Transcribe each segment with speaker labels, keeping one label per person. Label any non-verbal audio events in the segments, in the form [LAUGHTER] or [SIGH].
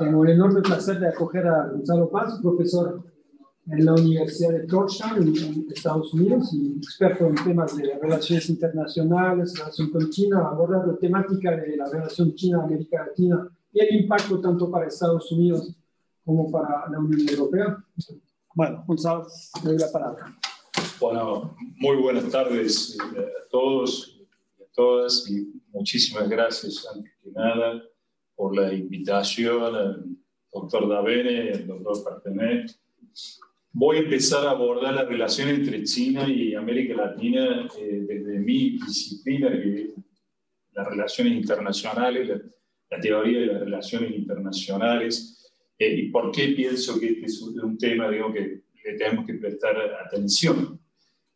Speaker 1: Tengo el enorme placer de acoger a Gonzalo Paz, profesor en la Universidad de Georgetown, en Estados Unidos, y experto en temas de relaciones internacionales, relación con China, aborda la temática de la relación China-América Latina y el impacto tanto para Estados Unidos como para la Unión Europea. Bueno, Gonzalo, le doy la palabra.
Speaker 2: Bueno, muy buenas tardes eh, a todos y a todas, y muchísimas gracias, antes que nada, por la invitación doctor Davene, al doctor Partenet. Voy a empezar a abordar la relación entre China y América Latina eh, desde mi disciplina, que es las relaciones internacionales, la, teoría de las relaciones internacionales, eh, y por qué pienso que este es un tema digo, que le tenemos que prestar atención.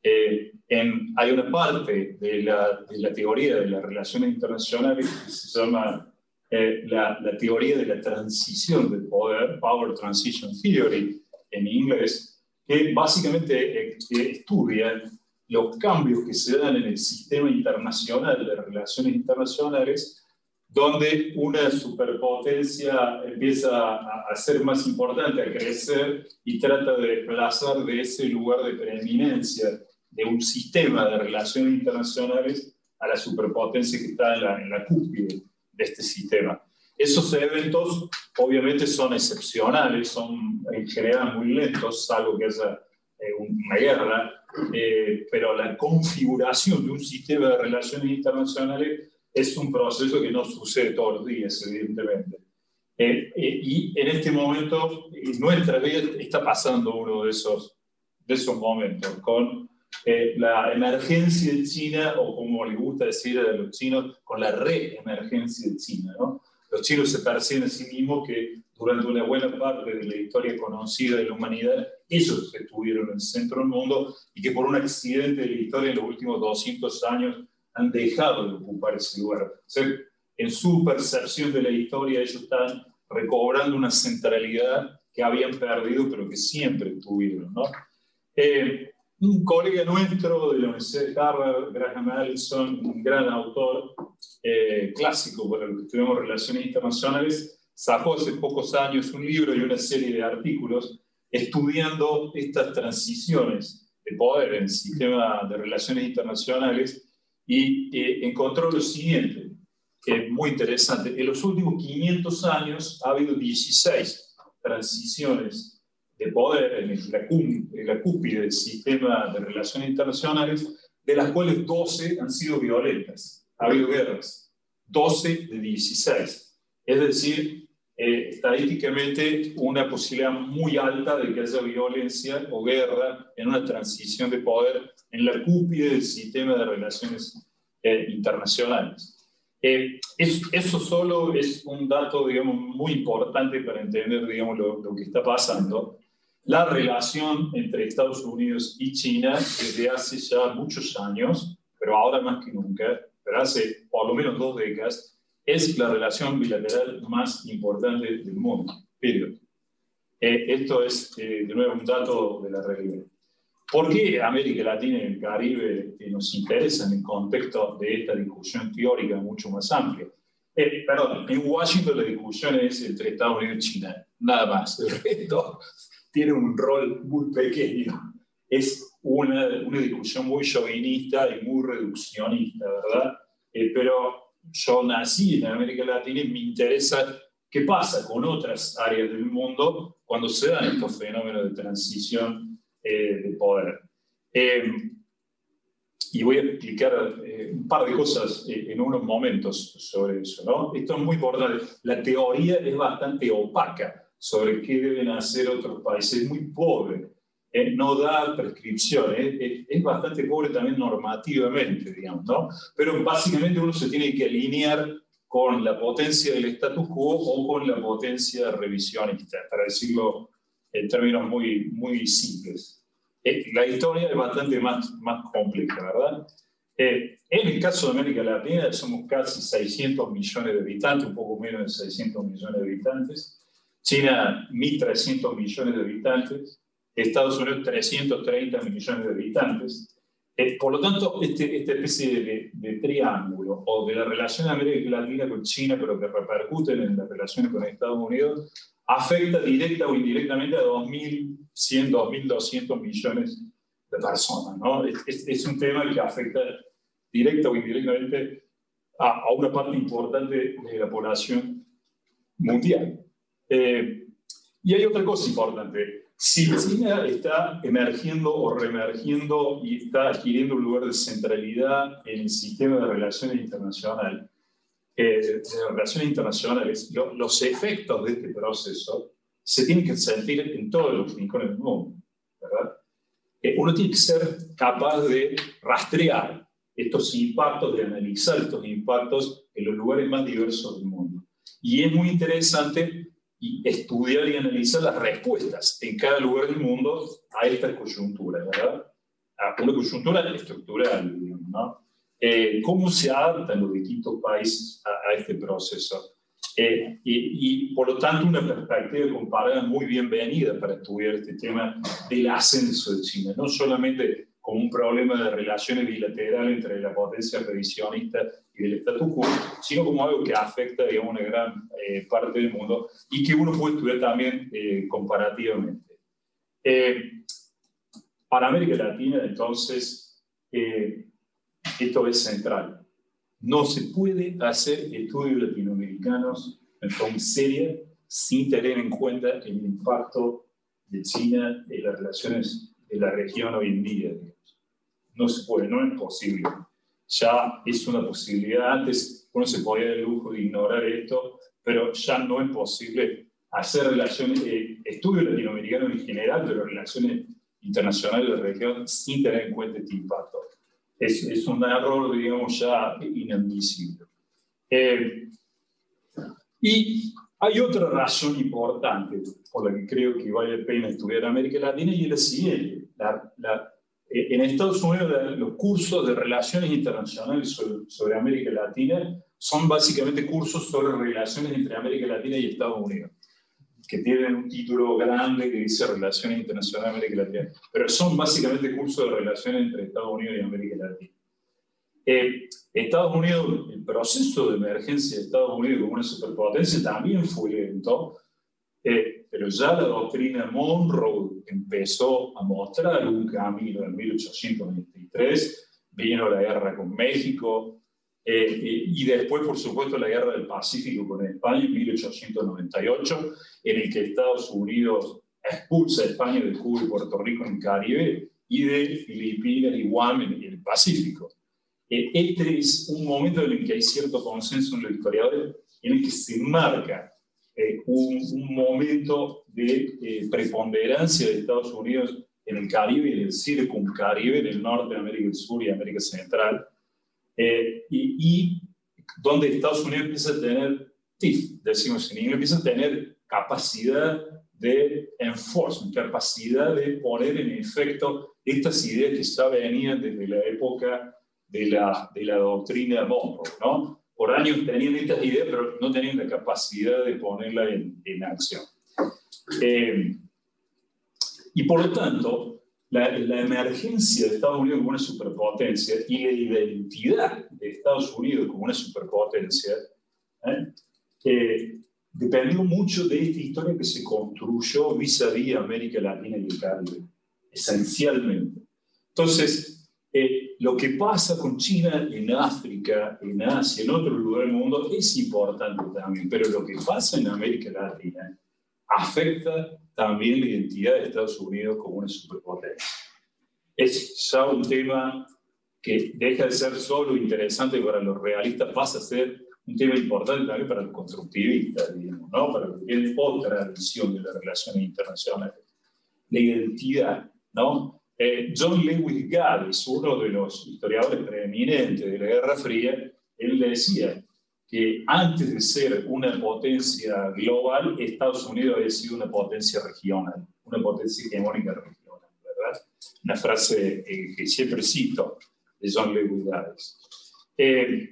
Speaker 2: Eh, en, hay una parte de la, de la teoría de las relaciones internacionales que se llama eh, la, la, teoría de la transición del poder, Power Transition Theory en inglés, que básicamente eh, estudia los cambios que se dan en el sistema internacional de relaciones internacionales, donde una superpotencia empieza a, a ser más importante, a crecer y trata de desplazar de ese lugar de preeminencia de un sistema de relaciones internacionales a la superpotencia que está en la, en la cúspide de este sistema. Esos eventos obviamente son excepcionales, son en general muy lentos, salvo que haya eh, una guerra, eh, pero la configuración de un sistema de relaciones internacionales es un proceso que no sucede todos los días, evidentemente. Eh, y en este momento, en nuestra vida está pasando uno de esos, de esos momentos, con eh, la emergencia de China, o como le gusta decir a los chinos, con la reemergencia de China. ¿no? Los chinos se perciben a sí mismos que durante una buena parte de la historia conocida de la humanidad, ellos estuvieron en el centro del mundo y que por un accidente de la historia en los últimos 200 años han dejado de ocupar ese lugar. O sea, en su percepción de la historia ellos están recobrando una centralidad que habían perdido, pero que siempre tuvieron. ¿no? Eh, un colega nuestro de la Universidad de Harvard, Graham Allison, un gran autor eh, clásico para los que estudiamos relaciones internacionales, sacó hace pocos años un libro y una serie de artículos estudiando estas transiciones de poder en el sistema de relaciones internacionales y eh, encontró lo siguiente, que es muy interesante. En los últimos 500 años ha habido 16 transiciones de poder en la, en la del sistema de relaciones internacionales, de las cuales 12 han sido violentas. Ha habido guerras. 12 de 16. Es decir, eh, estadísticamente una posibilidad muy alta de que haya violencia o guerra en una transición de poder en la cúspide del sistema de relaciones eh, internacionales. Eh, eso solo es un dato, digamos, muy importante para entender, digamos, lo, lo que está pasando la relación entre Estados Unidos y China desde hace ya muchos años, pero ahora más que nunca, pero hace por lo menos dos décadas, es la relación bilateral más importante del mundo. Eh, esto es, eh, de nuevo, un dato de la realidad. ¿Por qué América Latina y el Caribe eh, nos interesan en el contexto de esta discusión teórica mucho más amplia? perdón, en Washington la discusión es entre Estados Unidos y China, nada más. El resto tiene un rol muy pequeño. Es una, una discusión muy chauvinista y muy reduccionista, ¿verdad? Eh, pero yo nací en América Latina y me interesa qué pasa con otras áreas del mundo cuando se dan estos fenómenos de transición eh, de poder. Eh, y voy a explicar un par de cosas en unos momentos sobre eso. ¿no? Esto es muy importante. La teoría es bastante opaca sobre qué deben hacer otros países. Es muy pobre, eh, no da prescripciones, es, bastante pobre también normativamente, digamos, ¿no? Pero básicamente uno se tiene que alinear con la potencia del status quo o con la potencia revisionista, para decirlo en términos muy, muy simples. Eh, la historia es bastante más, más compleja, ¿verdad? Eh, en el caso de América Latina somos casi 600 millones de habitantes, un poco menos de 600 millones de habitantes. China 1.300 millones de habitantes, Estados Unidos 330 millones de habitantes. Eh, por lo tanto, este, esta especie de, triángulo o de la relación de América Latina con China, pero que repercuten en las relaciones con Estados Unidos, afecta directa o indirectamente a 2.100, 2.200 millones de personas. ¿no? Es, es, un tema que afecta directa o indirectamente a, a, una parte importante de la población mundial. Eh, y hay otra cosa importante si China está emergiendo o reemergiendo y está adquiriendo un lugar de centralidad en el sistema de relaciones internacionales, eh, de relaciones internacionales, los efectos de este proceso se tienen que sentir en todos los rincones del mundo, ¿verdad? Eh, uno tiene que ser capaz de rastrear estos impactos, de analizar estos impactos en los lugares más diversos del mundo. Y es muy interesante y estudiar y analizar las respuestas en cada lugar del mundo a esta coyuntura, ¿verdad? A una coyuntura estructural, ¿no? Eh, ¿Cómo se adaptan los distintos países a, este proceso? Eh, y, y, por lo tanto, una perspectiva comparada muy bienvenida para estudiar este tema del ascenso de China, no solamente como un problema de relaciones bilaterales entre la potencia revisionista y del status quo, sino como algo que afecta digamos, una gran eh, parte del mundo y que uno puede estudiar también eh, comparativamente. Eh, para América Latina, entonces, esto es central. No se puede hacer estudios latinoamericanos en forma seria sin tener en cuenta el impacto de China en las relaciones de la región hoy en día no se puede, no es posible. Ya es una posibilidad. Antes uno se podía dar el lujo de ignorar esto, pero ya no es posible hacer relaciones, eh, estudios latinoamericanos en general, pero relaciones internacionales de la región sin tener en cuenta este impacto. Es, es un error, digamos, ya inadmisible. Eh, y hay otra razón importante por la que creo que vale la pena estudiar América Latina y es la siguiente. La, la, en Estados Unidos los cursos de relaciones internacionales sobre, América Latina son básicamente cursos sobre relaciones entre América Latina y Estados Unidos, que tienen un título grande que dice Relaciones Internacionales de América Latina, pero son básicamente cursos de relaciones entre Estados Unidos y América Latina. Eh, Estados Unidos, el proceso de emergencia de Estados Unidos como una superpotencia también fue lento, eh, pero ya la doctrina Monroe empezó a mostrar un camino en 1823, vino la guerra con México, eh, y después, por supuesto, la guerra del Pacífico con España en 1898, en el que Estados Unidos expulsa a España de Cuba y Puerto Rico en el Caribe y de Filipinas y Guam en el Pacífico. Eh, este es un momento en el que hay cierto consenso en los historiadores en el que se marca eh, un, un, momento de eh, preponderancia de Estados Unidos en el Caribe y en el circuncaribe del norte de América del Sur y América Central, eh, y, y, donde Estados Unidos empieza a tener, TIF, decimos en inglés, empieza a tener capacidad de enforcement, capacidad de poner en efecto estas ideas que ya venían desde la época de la, de la doctrina Monroe, ¿no? Por años tenían estas ideas, pero no tenían la capacidad de ponerla en, en acción. Eh, y por lo tanto, la, la, emergencia de Estados Unidos como una superpotencia y la identidad de Estados Unidos como una superpotencia ¿eh? eh, dependió mucho de esta historia que se construyó vis a vis América Latina y el Caribe, esencialmente. Entonces, eh, lo que pasa con China en África, en Asia, en otros lugares del mundo es importante también, pero lo que pasa en América Latina afecta también la identidad de Estados Unidos como una superpotencia. Es ya un tema que deja de ser solo interesante para los realistas, pasa a ser un tema importante también para los constructivistas, digamos, ¿no? para los que tienen otra visión de las relaciones internacionales. La identidad, ¿no? Eh, John Lewis Gaddis, uno de los historiadores preeminentes de la Guerra Fría, él decía que antes de ser una potencia global, Estados Unidos había sido una potencia regional, una potencia hegemónica regional, ¿verdad? Una frase eh, que siempre cito de John Lewis Gaddis. Eh,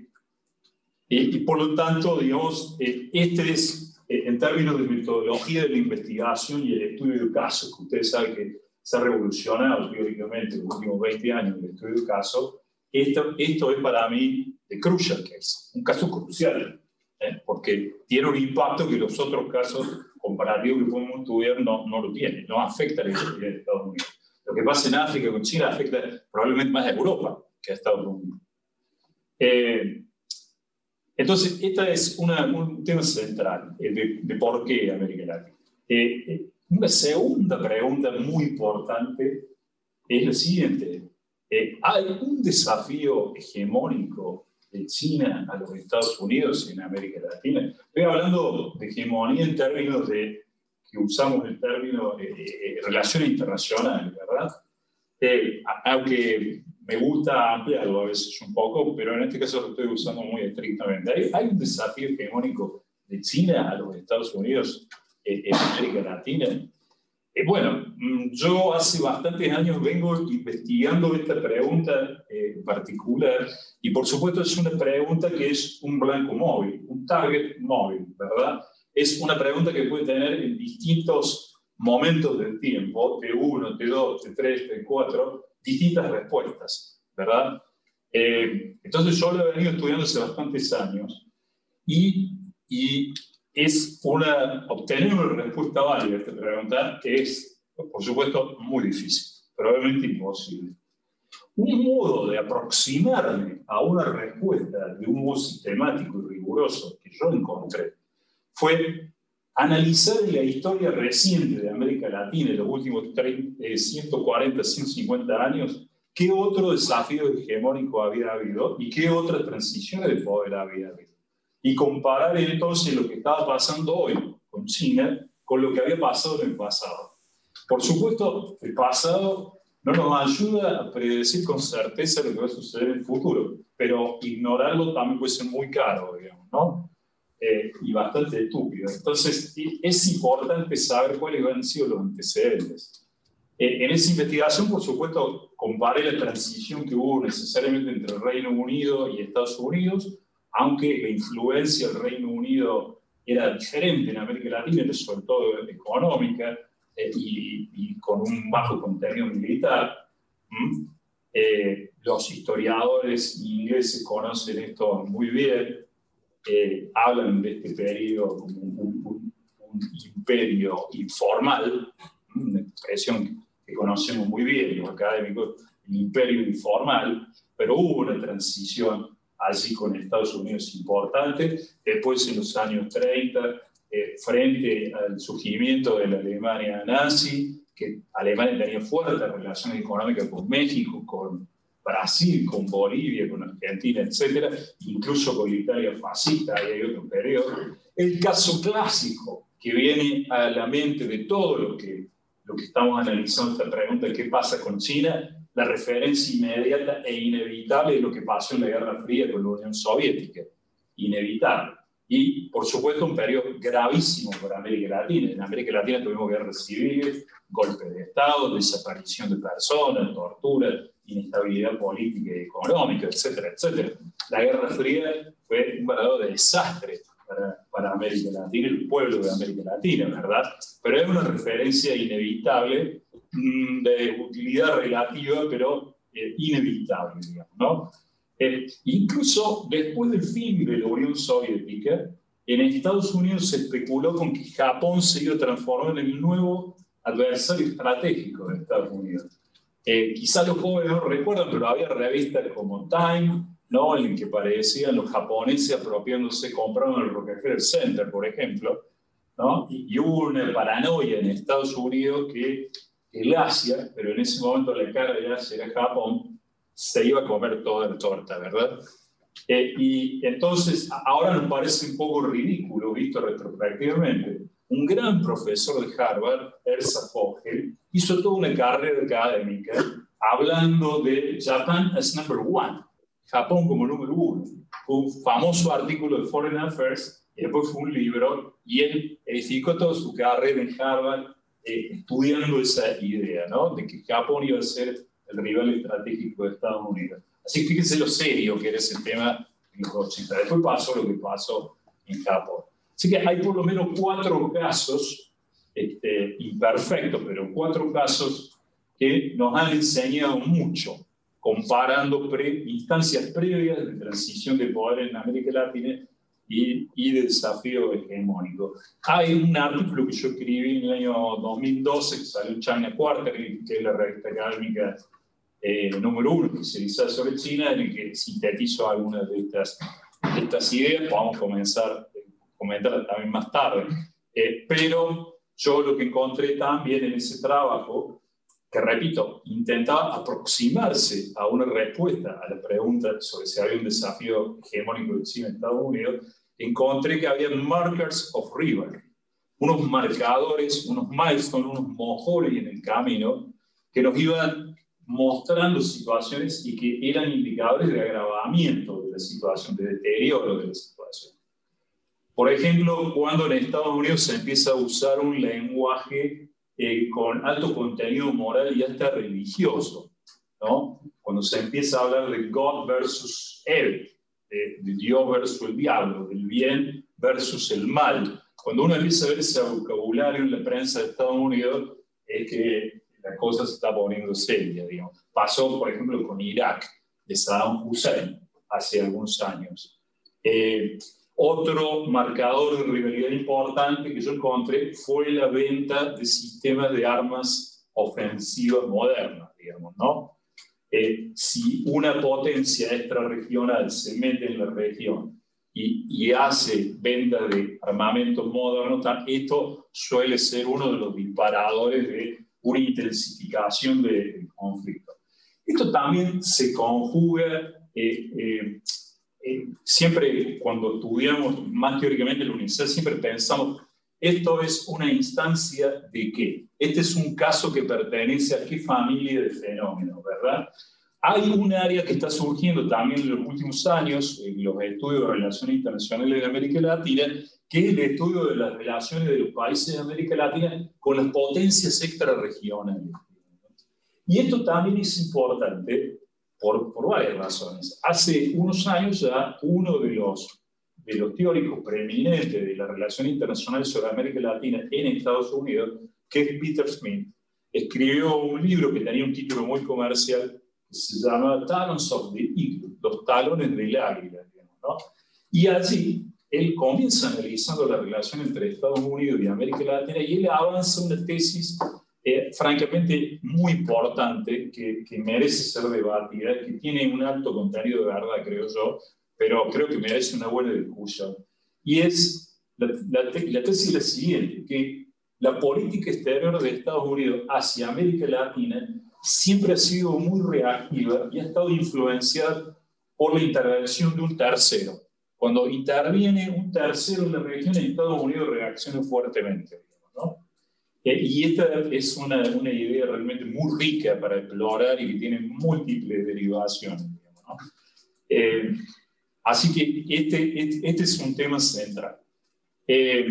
Speaker 2: y, por lo tanto, digamos, este es, en términos de metodología de la investigación y el estudio de casos, que ustedes saben que se ha revolucionado teóricamente en los últimos 20 años el estudio de caso, esto, esto es para mí de crucial case, un caso crucial, ¿eh? porque tiene un impacto que los otros casos comparativos que podemos estudiar no, no lo tienen, no afecta a la historia de Estados Unidos. Lo que pasa en África con China afecta probablemente más a Europa que a Estados Unidos. Eh, entonces, este es un tema central eh, de, por qué América Latina. Eh, una segunda pregunta muy importante es la siguiente. ¿Hay un desafío hegemónico de China a los Estados Unidos en América Latina? Estoy hablando de hegemonía en términos de que usamos el término eh, relaciones internacionales, ¿verdad? aunque me gusta ampliarlo a veces un poco, pero en este caso lo estoy usando muy estrictamente. ¿Hay, un desafío hegemónico de China a los Estados Unidos en América Latina? Eh, bueno, mm, yo hace bastantes años vengo investigando esta pregunta eh, particular y por supuesto es una pregunta que es un blanco móvil, un target móvil, ¿verdad? Es una pregunta que puede tener en distintos momentos del tiempo, T1, T2, T3, T4, distintas respuestas, ¿verdad? Eh, entonces yo lo he venido estudiando hace bastantes años y, y es obtener una respuesta válida a esta pregunta es, por supuesto, muy difícil, probablemente imposible. Un modo de aproximarme a una respuesta de un modo sistemático y riguroso que yo encontré fue analizar la historia reciente de América Latina en los últimos 140, 150 eh, años, qué otro desafío hegemónico había habido y qué otras transiciones de poder había habido. Y comparar entonces lo que estaba pasando hoy con China con lo que había pasado en el pasado. Por supuesto, el pasado no nos ayuda a predecir con certeza lo que va a suceder en el futuro, pero ignorarlo también puede ser muy caro, digamos, ¿no? Eh, y bastante estúpido. Entonces, es importante saber cuáles han sido los antecedentes. Eh, en esa investigación, por supuesto, comparé la transición que hubo necesariamente entre el Reino Unido y Estados Unidos, aunque la influencia del Reino Unido era diferente en América Latina, sobre todo económica eh, y, con un bajo contenido militar. los historiadores ingleses conocen esto muy bien hablan de este periodo como un, imperio informal, una expresión que conocemos muy bien los académicos, el imperio informal, pero hubo una transición allí con Estados Unidos importante, después en los años 30, eh, frente al surgimiento de la Alemania nazi, que Alemania tenía fuertes relaciones económicas con México, con Brasil, con Bolivia, con Argentina, etcétera, incluso con Italia fascista, y hay otro periodo. El caso clásico que viene a la mente de todo lo que, lo que estamos analizando esta pregunta, ¿qué pasa con China? La referencia inmediata e inevitable es lo que pasó en la Guerra Fría con la Unión Soviética. Inevitable. Y, por supuesto, un periodo gravísimo para América Latina. En América Latina tuvimos guerras civiles, golpes de Estado, desaparición de personas, tortura, inestabilidad política y económica, etcétera, etcétera. La Guerra Fría fue un verdadero desastre para, para, América Latina, el pueblo de América Latina, ¿verdad? Pero es una referencia inevitable de utilidad relativa, pero eh, inevitable, digamos, ¿no? Eh, incluso después del fin de la Unión Soviética, en Estados Unidos se especuló con que Japón se iba a transformar en el nuevo adversario estratégico de Estados Unidos. Eh, quizá los jóvenes no recuerdan, pero había revistas como Time, ¿no? en que parecían los japoneses apropiándose, comprando el Rockefeller Center, por ejemplo. ¿no? Y, hubo una paranoia en Estados Unidos que el Asia, pero en ese momento la cara de Asia era Japón, se iba a comer toda la torta, ¿verdad? Eh, y entonces ahora nos parece un poco ridículo, visto retrospectivamente, un gran profesor de Harvard, Elsa Fogel, hizo toda una carrera académica hablando de Japan as number one, Japón como número uno. Fue un famoso artículo de Foreign Affairs y después fue un libro y él edificó toda su carrera en Harvard eh, estudiando esa idea, ¿no? De que Japón iba a ser el rival estratégico de Estados Unidos. Así que fíjense lo serio que era ese tema en los 80. Después pasó lo que pasó en Japón. Así que hay por lo menos cuatro casos, este, imperfectos, pero cuatro casos que nos han enseñado mucho, comparando instancias previas de transición de poder en América Latina y, y, de desafío hegemónico. Hay un artículo que yo escribí en el año 2012 que salió en China Quarter, que es la revista académica eh, número uno especializada sobre China, en el que sintetizo algunas de estas, estas ideas. Podemos comenzar a comentar también más tarde. Eh, pero yo lo que encontré también en ese trabajo, que repito, intentaba aproximarse a una respuesta a la pregunta sobre si había un desafío hegemónico de China en Estados Unidos, encontré que había markers of river, unos marcadores, unos milestones, unos mojores en el camino que nos iban mostrando situaciones y que eran indicadores de agravamiento de la situación, de deterioro de la situación. Por ejemplo, cuando en Estados Unidos se empieza a usar un lenguaje eh, con alto contenido moral y hasta religioso, ¿no? Cuando se empieza a hablar de God versus Evil, de, de Dios versus el diablo, del bien versus el mal. Cuando uno empieza a ver ese vocabulario en la prensa de Estados Unidos, es que la cosa se está poniendo seria, digamos. Pasó, por ejemplo, con Irak, de Saddam Hussein, hace algunos años. Eh, otro marcador de rivalidad importante que yo encontré fue la venta de sistemas de armas ofensivas modernas, digamos, ¿no? Eh, si una potencia extrarregional se mete en la región y, y, hace venta de armamentos modernos, esto suele ser uno de los disparadores de una intensificación del conflicto. Esto también se conjuga, eh, eh, siempre cuando estudiamos más teóricamente la universidad, siempre pensamos, esto es una instancia de qué? Este es un caso que pertenece a qué familia de fenómenos, ¿verdad? Hay un área que está surgiendo también en los últimos años, en los estudios de relaciones internacionales de América Latina, que es el estudio de las relaciones de los países de América Latina con las potencias extrarregionales. Y esto también es importante por, por varias razones. Hace unos años ya uno de los, de los teóricos preeminentes de la relación internacional sobre América Latina en Estados Unidos, que es Peter Smith, escribió un libro que tenía un título muy comercial que se llama Talons of the Eagle, los talones del águila. ¿no? Y allí él comienza analizando la relación entre Estados Unidos y América Latina y él avanza una tesis eh, francamente muy importante que, que, merece ser debatida, que tiene un alto contenido de verdad, creo yo, pero creo que merece una buena discusión. Y es, la, la, la tesis es la siguiente, que la política exterior de Estados Unidos hacia América Latina siempre ha sido muy reactiva y ha estado influenciada por la intervención de un tercero. Cuando interviene un tercero en la región, Estados Unidos reacciona fuertemente. ¿no? Y esta es una, una, idea realmente muy rica para explorar y que tiene múltiples derivaciones. ¿no? Eh, así que este, este, este, es un tema central. Eh,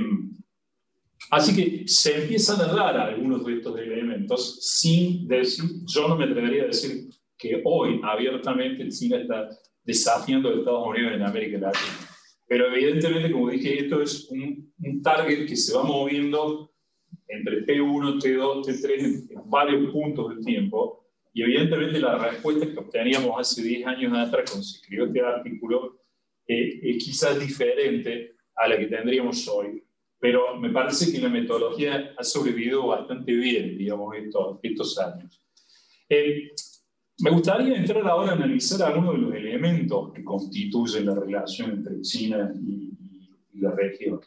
Speaker 2: así que se empiezan a dar algunos de estos elementos sin decir, yo no me atrevería a decir que hoy abiertamente China está desafiando a Estados Unidos en América Latina. Pero evidentemente, como dije, esto es un, un target que se va moviendo entre T1, T2, T3 en, varios puntos del tiempo. Y evidentemente la respuesta que obteníamos hace 10 años atrás cuando se escribió este artículo eh, es quizás diferente a la que tendríamos hoy. Pero me parece que la metodología ha sobrevivido bastante bien, digamos, estos, estos años. Eh, me gustaría entrar ahora a analizar algunos de los elementos que constituyen la relación entre China y, la región.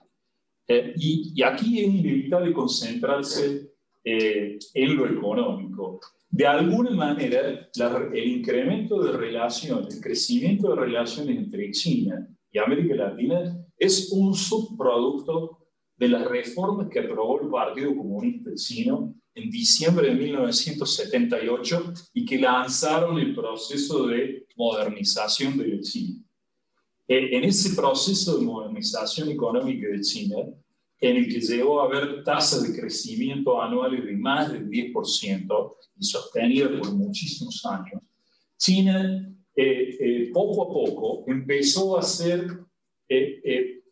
Speaker 2: Eh, y, aquí es inevitable concentrarse eh, en lo económico. De alguna manera, el incremento de relaciones, el crecimiento de relaciones entre China y América Latina es un subproducto de las reformas que aprobó el Partido Comunista Chino en diciembre de 1978 y que lanzaron el proceso de modernización de China. Eh, en ese proceso de modernización económica de China, en el que llegó a haber tasas de crecimiento anuales de más del 10% y sostenidas por muchísimos años, China eh, eh, poco a poco empezó a ser,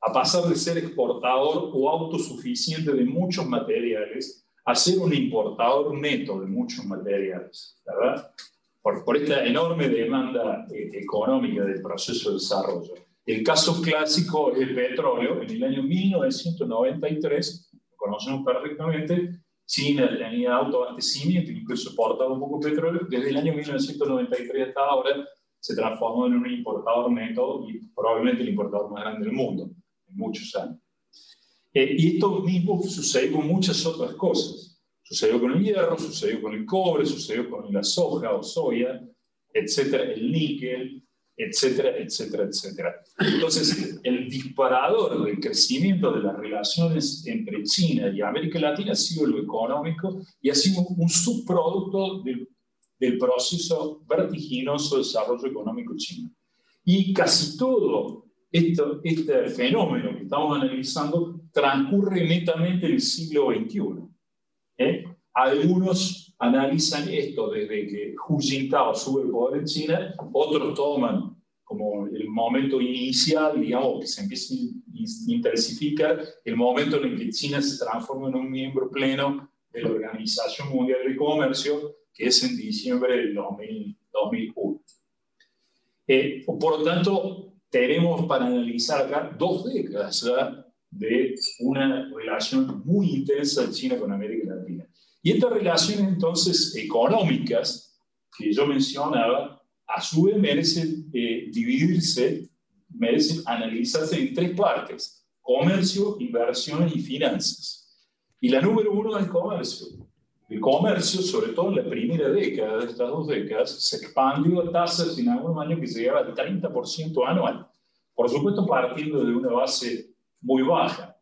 Speaker 2: a pasar de ser exportador o autosuficiente de muchos materiales a ser un importador neto de muchos materiales, ¿verdad? Por, por esta enorme demanda eh, económica del proceso de desarrollo. El caso clásico es el petróleo. En el año 1993, lo conocemos perfectamente, China tenía autoabastecimiento, incluso exportaba un poco de petróleo. Desde el año 1993 hasta ahora se transformó en un importador neto y probablemente el importador más grande del mundo en muchos años. Eh, y esto mismo sucedió con muchas otras cosas. Sucedió con el hierro, sucedió con el cobre, sucedió con la soja o soya, etcétera, el níquel, etcétera, etcétera, etcétera. Entonces, el disparador del crecimiento de las relaciones entre China y América Latina ha sido lo económico y ha sido un subproducto del, del proceso vertiginoso de desarrollo económico chino. Y casi todo esto, este fenómeno que estamos analizando transcurre netamente en el siglo XXI. ¿Eh? Algunos analizan esto desde que Hu Jintao sube el poder en China, otros toman como el momento inicial, digamos, que se empieza a intensificar, el momento en el que China se transforma en un miembro pleno de la Organización Mundial de Comercio, que es en diciembre del 2001. Eh, por lo tanto, tenemos para analizar acá dos décadas de una relación muy intensa de China con América Latina. Y estas relaciones entonces económicas que yo mencionaba, a su vez merecen eh, dividirse, merecen analizarse en tres partes, comercio, inversiones y finanzas. Y la número uno es comercio. El comercio, sobre todo en la primera década de estas dos décadas, se expandió a tasas en algunos años que llegaba al 30% anual. Por supuesto, partiendo de una base muy baja,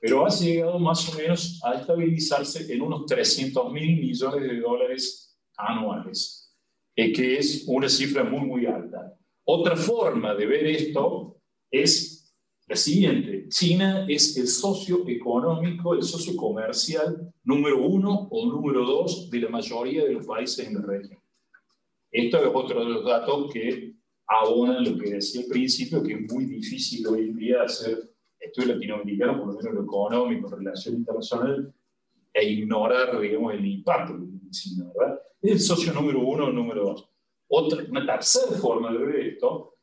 Speaker 2: pero ha llegado más o menos a estabilizarse en unos 300 mil millones de dólares anuales, eh, que es una cifra muy, muy alta. Otra forma de ver esto es la siguiente. China es el socio económico, el socio comercial número uno o número dos de la mayoría de los países en la región. Esto es otro de los datos que abonan lo que decía al principio, que es muy difícil hoy en día hacer estudio latinoamericano, por lo menos lo económico, relación internacional, e ignorar, digamos, el impacto de China, ¿verdad? Es el socio número uno número dos. Otra, una tercera forma de ver esto,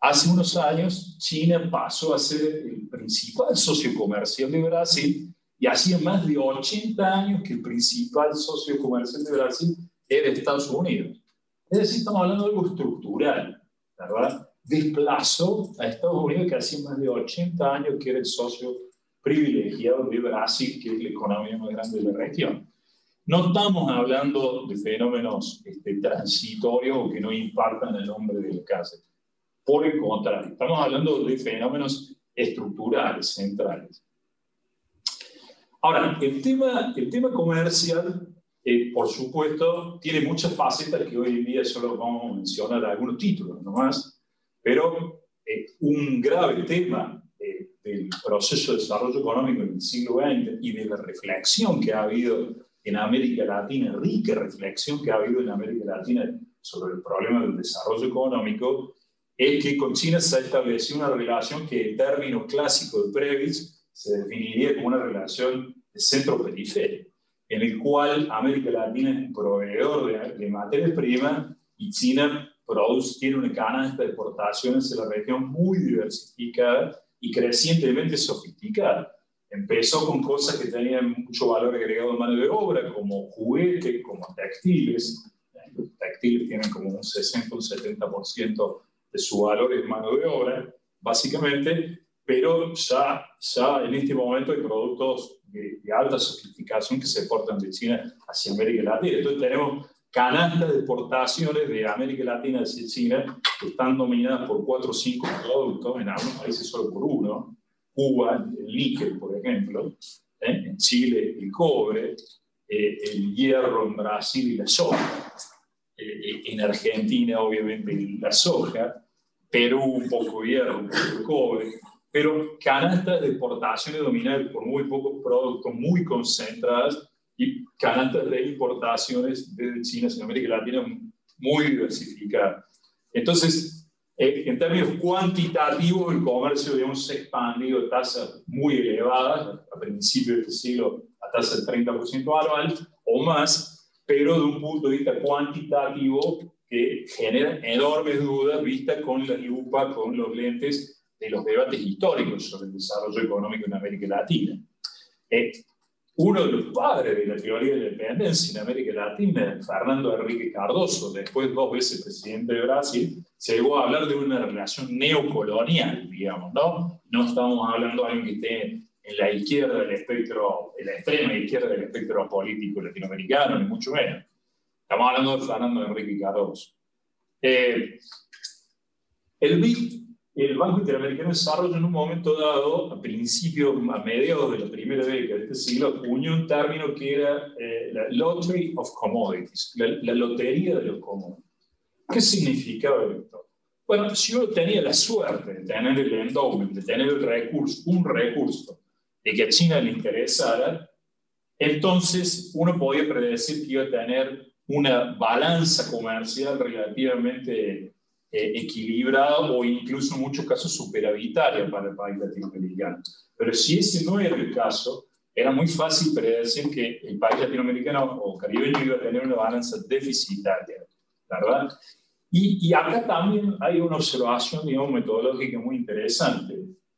Speaker 2: hace unos años China pasó a ser el principal socio comercial de Brasil y hacía más de 80 años que el principal socio comercial de Brasil era Estados Unidos. Es decir, estamos hablando de algo estructural, ¿verdad? Desplazó a Estados Unidos, que hacía más de 80 años que era el socio privilegiado de Brasil, que es la economía más grande de la región. No estamos hablando de fenómenos este, transitorios o que no impactan el nombre del caso. Por el contrario, estamos hablando de fenómenos estructurales, centrales. Ahora, el tema, el tema comercial, eh, por supuesto, tiene muchas facetas que hoy en día solo vamos a mencionar algunos títulos nomás. Pero eh, un grave tema eh, del proceso de desarrollo económico en el siglo XX y de la reflexión que ha habido en América Latina, rica reflexión que ha habido en América Latina sobre el problema del desarrollo económico, es que con China se ha establecido una relación que en términos clásicos de Previs se definiría como una relación de centro-periferia, en el cual América Latina es proveedor de, de materias primas y China produce, tiene una canasta de exportaciones en la región muy diversificada y crecientemente sofisticada. Empezó con cosas que tenían mucho valor agregado en mano de obra, como juguetes, como textiles. Los textiles tienen como un 60 un 70% de su valor en mano de obra, básicamente, pero ya, ya en este momento hay productos de, de alta sofisticación que se exportan de China hacia América Latina. Entonces tenemos canastas de exportaciones de América Latina hacia China están dominadas por cuatro o cinco productos, en algunos países solo por uno, Cuba, el níquel, por ejemplo, ¿eh? en Chile el cobre, eh, el hierro en Brasil y la soja, eh, en Argentina obviamente la soja, Perú un poco hierro, un poco cobre, pero canastas de exportaciones dominadas por muy pocos productos, muy concentradas, y canastas de importaciones desde China hacia América Latina muy diversificadas. Entonces, eh, en términos cuantitativos, el comercio digamos, se ha expandido a tasas muy elevadas a principios de este siglo, a la tasa del 30% anual o más, pero de un punto de vista cuantitativo que genera enormes dudas vista con la lupa, con los lentes de los debates históricos sobre el desarrollo económico en América Latina. Eh, uno de los padres de la teoría de la dependencia en América Latina, Fernando Enrique Cardoso, después dos veces presidente de Brasil, se llegó a hablar de una relación neocolonial, digamos, ¿no? No estamos hablando de alguien que esté en la izquierda del espectro, en la extrema izquierda del espectro político latinoamericano, ni mucho menos. Estamos hablando de Fernando Enrique Cardoso. Eh, el BID el Banco Interamericano de Desarrollo en un momento dado, a principios, a mediados de la primera década de este siglo, acuñó un término que era eh, la Lottery of Commodities, la, lotería de los commodities. ¿Qué significaba esto? Bueno, si uno tenía la suerte de tener el endowment, de tener el recurso, un recurso, de que a China le interesara, entonces uno podía predecir que iba a tener una balanza comercial relativamente eh, equilibrada o incluso en muchos casos superavitaria para el país latinoamericano. Pero si ese no era el caso, era muy fácil predecir que el país latinoamericano o caribeño iba a tener una balanza deficitaria, ¿verdad? Y, y acá también hay una observación, digamos, metodológica muy interesante,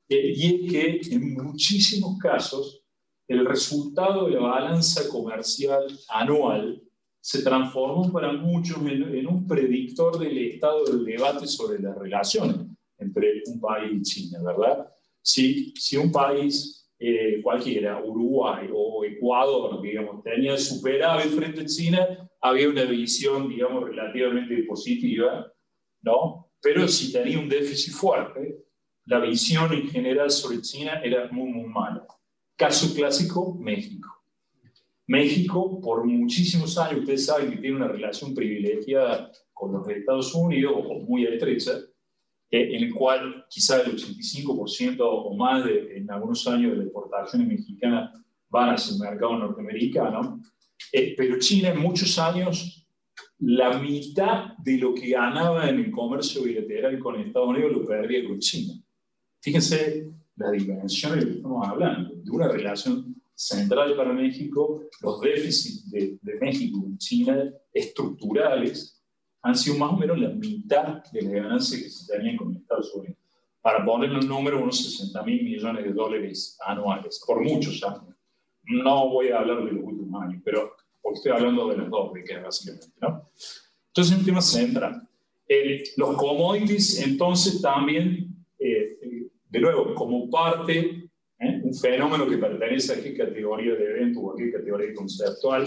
Speaker 2: eh, y es que en muchísimos casos el resultado de la balanza comercial anual se transformó para muchos en, un predictor del estado del debate sobre las relaciones entre un país y China, ¿verdad? Si, si un país eh, cualquiera, Uruguay o Ecuador, digamos, tenía superávit frente a China, había una visión, digamos, relativamente positiva, ¿no? Pero si tenía un déficit fuerte, la visión en general sobre China era muy, muy mala. Caso clásico, México. México, por muchísimos años, ustedes saben que tiene una relación privilegiada con los Estados Unidos, o muy estrecha, eh, en el cual quizá el 85% o más de, en algunos años de las exportaciones mexicanas van hacia el mercado norteamericano. Eh, pero China en muchos años, la mitad de lo que ganaba en el comercio bilateral con Estados Unidos lo perdía con China. Fíjense la dimensión de que estamos hablando, de una relación central para México, los déficits de, México en China estructurales han sido más o menos la mitad de las ganancias que se tenían con Estados Unidos. Para ponerle un número, unos 60 mil millones de dólares anuales, por muchos años. No voy a hablar de los últimos años, pero estoy hablando de las dos décadas, básicamente. ¿no? Entonces, un tema central. los commodities, entonces, también, eh, de nuevo, como parte. Un fenómeno que pertenece a qué categoría de evento o a qué categoría conceptual,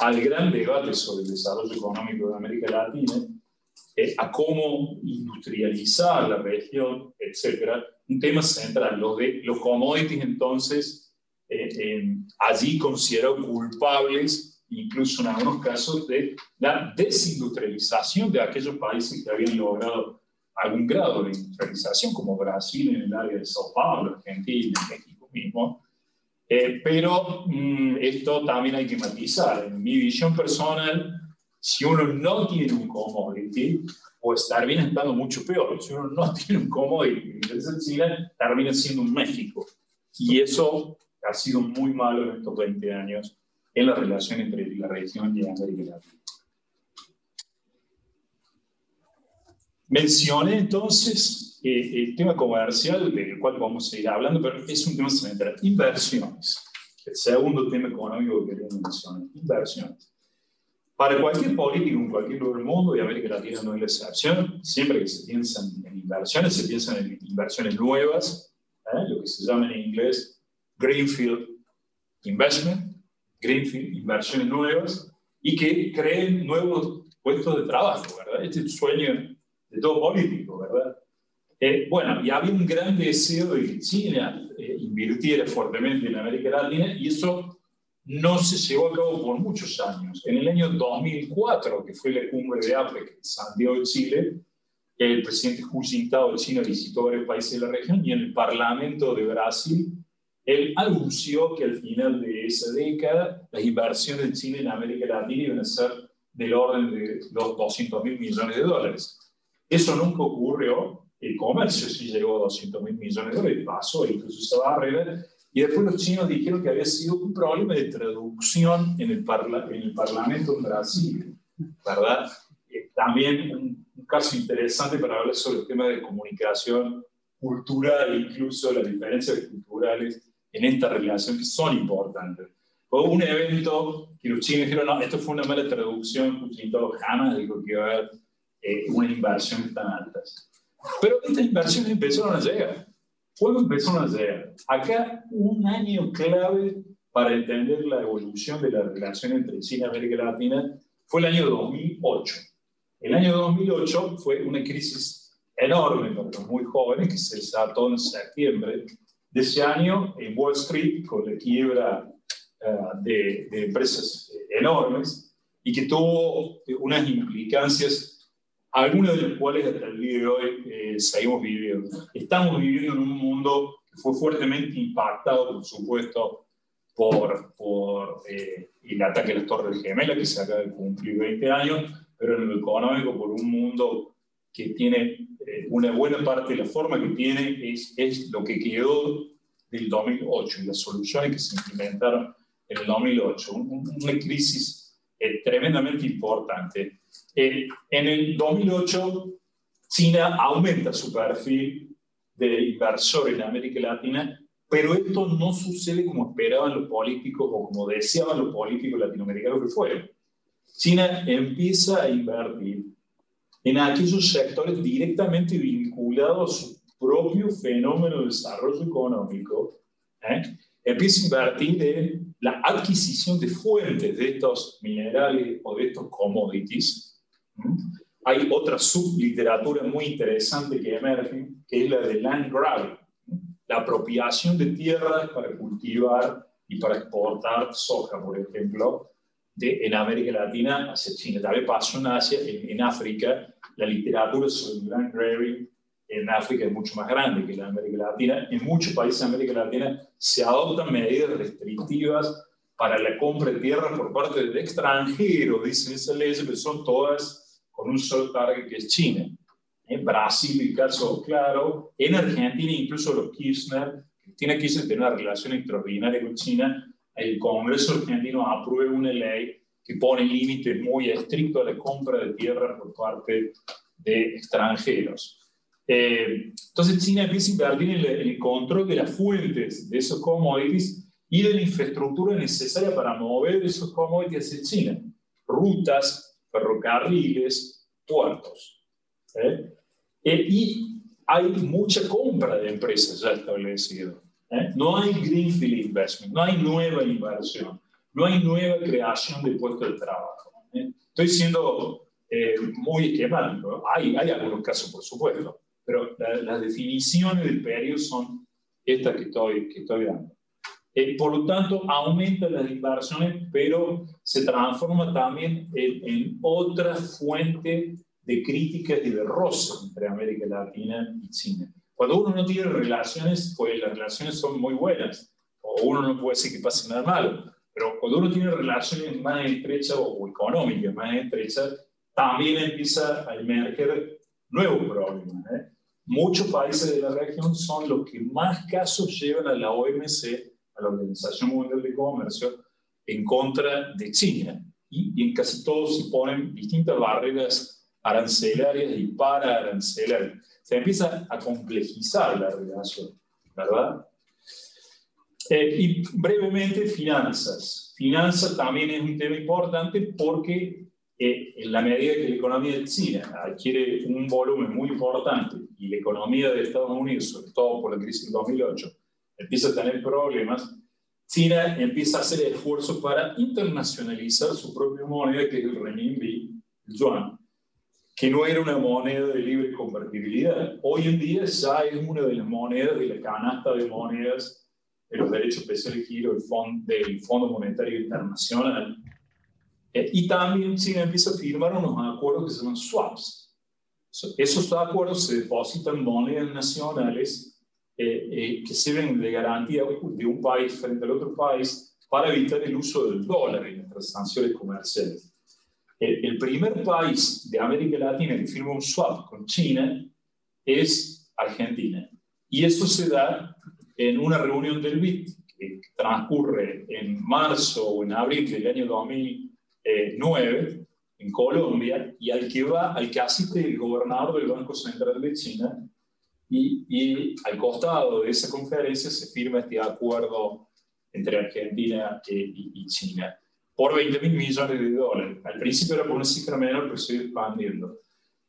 Speaker 2: al gran debate sobre el desarrollo económico de América Latina, eh, a cómo industrializar la región, etc. Un tema central, los, de, los commodities entonces eh, allí considerados culpables, incluso en algunos casos, de la desindustrialización de aquellos países que habían logrado algún grado de industrialización, como Brasil en el área de Sao Paulo, Argentina, México Eh, pero mm, esto también hay que matizar. En mi visión personal, si uno no tiene un commodity, pues termina estando mucho peor. Si uno no [LAUGHS] tiene un commodity en Chile, termina siendo un México. Y eso ha sido muy malo en estos 20 años en la relación entre la región y América Latina. Mencioné entonces eh, el tema comercial, del cual vamos a ir hablando, pero es un tema central. Inversiones. El segundo tema económico que quería mencionar. Inversiones. Para cualquier político en cualquier lugar del mundo, y América Latina no es la excepción, siempre que se piensa en inversiones, se piensan en inversiones nuevas, ¿eh? lo que se llama en inglés Greenfield Investment, Greenfield, inversiones nuevas, y que creen nuevos puestos de trabajo, ¿verdad? Este sueño de todo político, ¿verdad? Eh, bueno, y había un gran deseo de que China eh, invirtiera fuertemente en América Latina y eso no se llevó a cabo por muchos años. En el año 2004, que fue la cumbre de APEC en Santiago de Chile, el presidente Hu Jintao de China visitó varios países de la región y en el Parlamento de Brasil él anunció que al final de esa década las inversiones de China en América Latina iban a ser del orden de los 200 mil millones de dólares. Eso nunca ocurrió, el comercio sí llegó a 200 mil millones de dólares, pasó incluso esa barrera, Y después los chinos dijeron que había sido un problema de traducción en el, en el Parlamento en Brasil, ¿verdad? Eh, también un, caso interesante para hablar sobre el tema de comunicación cultural, incluso las diferencias culturales en esta relación que son importantes. Fue un evento que los chinos dijeron, no, esto fue una mala traducción, Putin jamás dijo que iba a haber eh, una inversión tan alta. Pero estas inversiones empezaron a llegar. ¿Cuándo empezaron a llegar? Acá un año clave para entender la evolución de la relación entre China y América Latina fue el año 2008. El año 2008 fue una crisis enorme para los muy jóvenes que se desató en septiembre de ese año en Wall Street con la quiebra eh, de, de empresas enormes y que tuvo unas implicancias algunos de los cuales hasta el día de hoy eh, seguimos viviendo. Estamos viviendo en un mundo que fue fuertemente impactado, por supuesto, por, por eh, el ataque a las Torres Gemelas, que se acaba de cumplir 20 años, pero en lo económico, por un mundo que tiene eh, una buena parte de la forma que tiene, es, es lo que quedó del 2008 y las soluciones que se implementaron en el 2008. una crisis tremendamente importante en el 2008, China aumenta su perfil de inversor en América Latina, pero esto no sucede como esperaban los políticos o como deseaban los políticos latinoamericanos que fueron. China empieza a invertir en aquellos sectores directamente vinculados a su propio fenómeno de desarrollo económico. ¿eh? Empieza a invertir en la adquisición de fuentes de estos minerales o de estos commodities hay otra subliteratura muy interesante que emerge, que es la de land grabbing, la apropiación de tierras para cultivar y para exportar soja, por ejemplo, de, en América Latina hacia China. También pasó en Asia, en, África, la literatura sobre land grabbing en África es mucho más grande que en América Latina. En muchos países de América Latina se adoptan medidas restrictivas para la compra de tierras por parte de extranjeros, dicen esas leyes, pero son todas con un solo target que es China. En Brasil, el caso claro, en Argentina, incluso los Kirchner, tiene Kirchner tener una relación extraordinaria con China, el Congreso argentino aprueba una ley que pone límites muy estrictos a la compra de tierra por parte de extranjeros. Eh, entonces China empieza a invertir en el, el, control de las fuentes de esos commodities y de la infraestructura necesaria para mover esos commodities hacia China. Rutas, ferrocarriles, puertos. ¿eh? Eh, y hay mucha compra de empresas ya establecidas. ¿eh? No hay greenfield investment, no hay nueva inversión, no hay nueva creación de puestos de trabajo. Estoy siendo muy esquemático. Hay, hay algunos casos, por supuesto, pero las definiciones del periodo son estas que estoy, que estoy dando. Eh, por lo tanto, aumenta las inversiones, pero se transforma también en, otra fuente de críticas y de roce entre América Latina y China. Cuando uno no tiene relaciones, pues las relaciones son muy buenas, o uno no puede decir que pase nada malo, pero cuando uno tiene relaciones más estrechas o económicas más estrechas, también empieza a emerger nuevos problemas. ¿eh? Muchos países de la región son los que más casos llevan a la OMC a la Organización Mundial de Comercio en contra de China. Y, en casi todos se ponen distintas barreras arancelarias y para arancelarias. Se empieza a complejizar la relación, ¿verdad? Eh, y brevemente, finanzas. Finanzas también es un tema importante porque eh, en la medida que la economía de China adquiere un volumen muy importante y la economía de Estados Unidos, sobre todo por la crisis del 2008, empieza a tener problemas, China empieza a hacer esfuerzos para internacionalizar su propia moneda, que es el renminbi, el yuan, que no era una moneda de libre convertibilidad. Hoy en día ya es una de las monedas de la canasta de monedas de los derechos especiales de giro del Fondo, Monetario Internacional. Eh, y también China empieza a firmar unos acuerdos que se llaman swaps. Esos acuerdos se depositan monedas nacionales eh, eh, que sirven de garantía de un país frente al otro país para evitar el uso del dólar en las transacciones comerciales. El, primer país de América Latina que firma un swap con China es Argentina. Y eso se da en una reunión del BID, que transcurre en marzo o en abril del año 2009 en Colombia y al que va, al que asiste el gobernador del Banco Central de China y, y al costado de esa conferencia se firma este acuerdo entre Argentina y, China por 20 mil millones de dólares. Al principio era por una cifra menor, pero se expandiendo.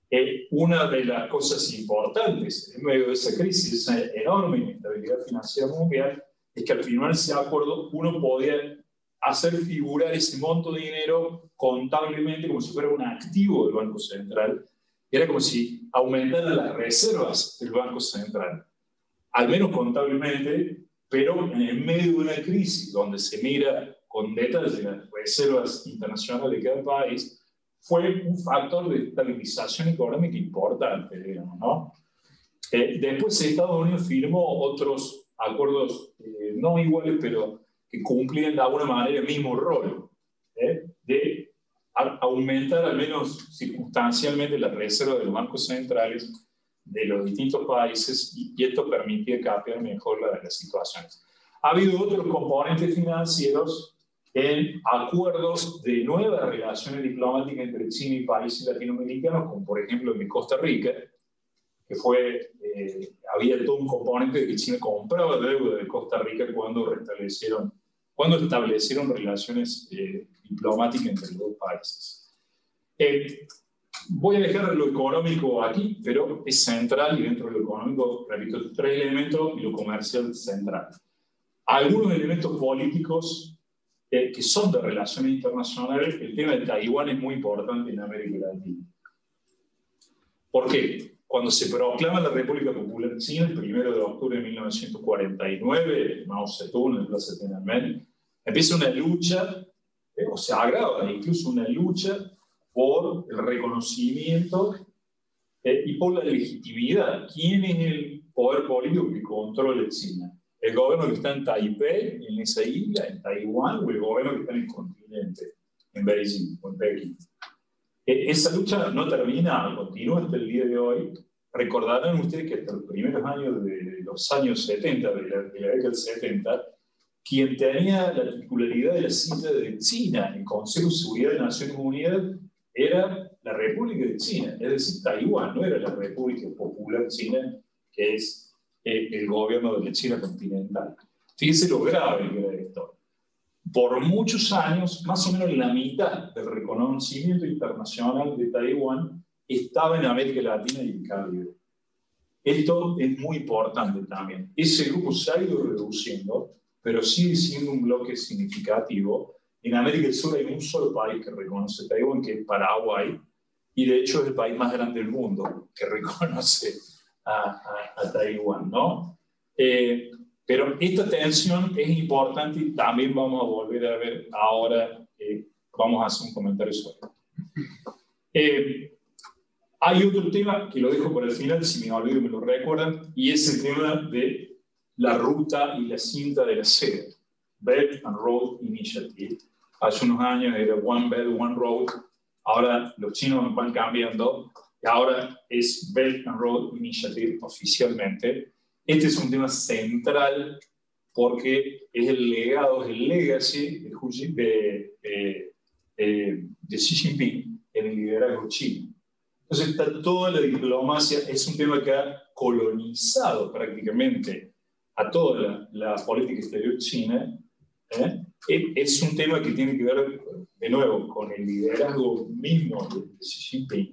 Speaker 2: Eh, una de las cosas importantes en medio de esa crisis, esa enorme inestabilidad financiera mundial, es que al firmar ese acuerdo uno podía hacer figurar ese monto de dinero contablemente como si fuera un activo del Banco Central. Era como si aumentaran las reservas del Banco Central, al menos contablemente, pero en medio de una crisis donde se mira con detalle las reservas internacionales de cada país, fue un factor de estabilización económica importante, digamos, ¿no? Eh, después Estados Unidos firmó otros acuerdos eh, no iguales, pero que cumplían de alguna manera el mismo rol, aumentar al menos circunstancialmente las reservas de los bancos centrales de los distintos países y, esto permitía cambiar mejor las situaciones. Ha habido otros componentes financieros en acuerdos de nuevas relaciones diplomáticas entre China y países latinoamericanos, como por ejemplo de Costa Rica, que fue, eh, había todo un componente de que China compraba deuda de Costa Rica cuando restablecieron, cuando establecieron relaciones eh, diplomáticas entre los dos países. Eh, voy a dejar lo económico aquí, pero es central y dentro de lo económico, repito, tres elementos y lo comercial central. Algunos elementos políticos que son de relaciones internacionales, el tema de Taiwán es muy importante en América Latina. ¿Por qué? Cuando se proclama la República Popular China, el 1 de octubre de 1949, Mao Zedong en Plaza Tiananmen, empieza una lucha, eh, o se agrava incluso una lucha por el reconocimiento eh, y por la legitimidad. ¿Quién es el poder político que controla China? ¿El gobierno que está en Taipei, en esa isla, en Taiwán, o el gobierno que está en el continente, en Beijing o en Pekín? E, esa lucha no termina, continúa hasta el día de hoy. Recordarán ustedes que hasta los primeros años de los años 70, de la, década del 70, quien tenía la titularidad de la cita de China en el Consejo de Seguridad de Naciones Unidas era la República de China, es decir, Taiwán, no era la República Popular China, que es eh, el gobierno de la China continental. Fíjense lo grave que era esto por muchos años, más o menos la mitad del reconocimiento internacional de Taiwán estaba en América Latina y el Caribe. Esto es muy importante también. Ese grupo se ha ido reduciendo, pero sigue siendo un bloque significativo. En América del Sur hay un solo país que reconoce Taiwán, que es Paraguay, y de hecho es el país más grande del mundo que [LAUGHS] reconoce a, a, Taiwán, ¿no? Eh, pero esta tensión es importante y también vamos a volver a ver ahora, eh, vamos a hacer un comentario sobre esto. [LAUGHS] Eh, hay otro tema que lo dejo por el final, si me olvido me lo recuerdan, y es el tema de la ruta y la cinta de la seda, Belt and Road Initiative. Hace unos años era One Belt, One Road, ahora los chinos van cambiando, y ahora es Belt and Road Initiative oficialmente este es un tema central porque es el legado, es el legacy de, de, de, de Xi Jinping en el liderazgo chino. Entonces, está toda la diplomacia, es un tema que ha colonizado prácticamente a toda la, política exterior china. ¿eh? Es un tema que tiene que ver, de nuevo, con el liderazgo mismo de, Xi Jinping,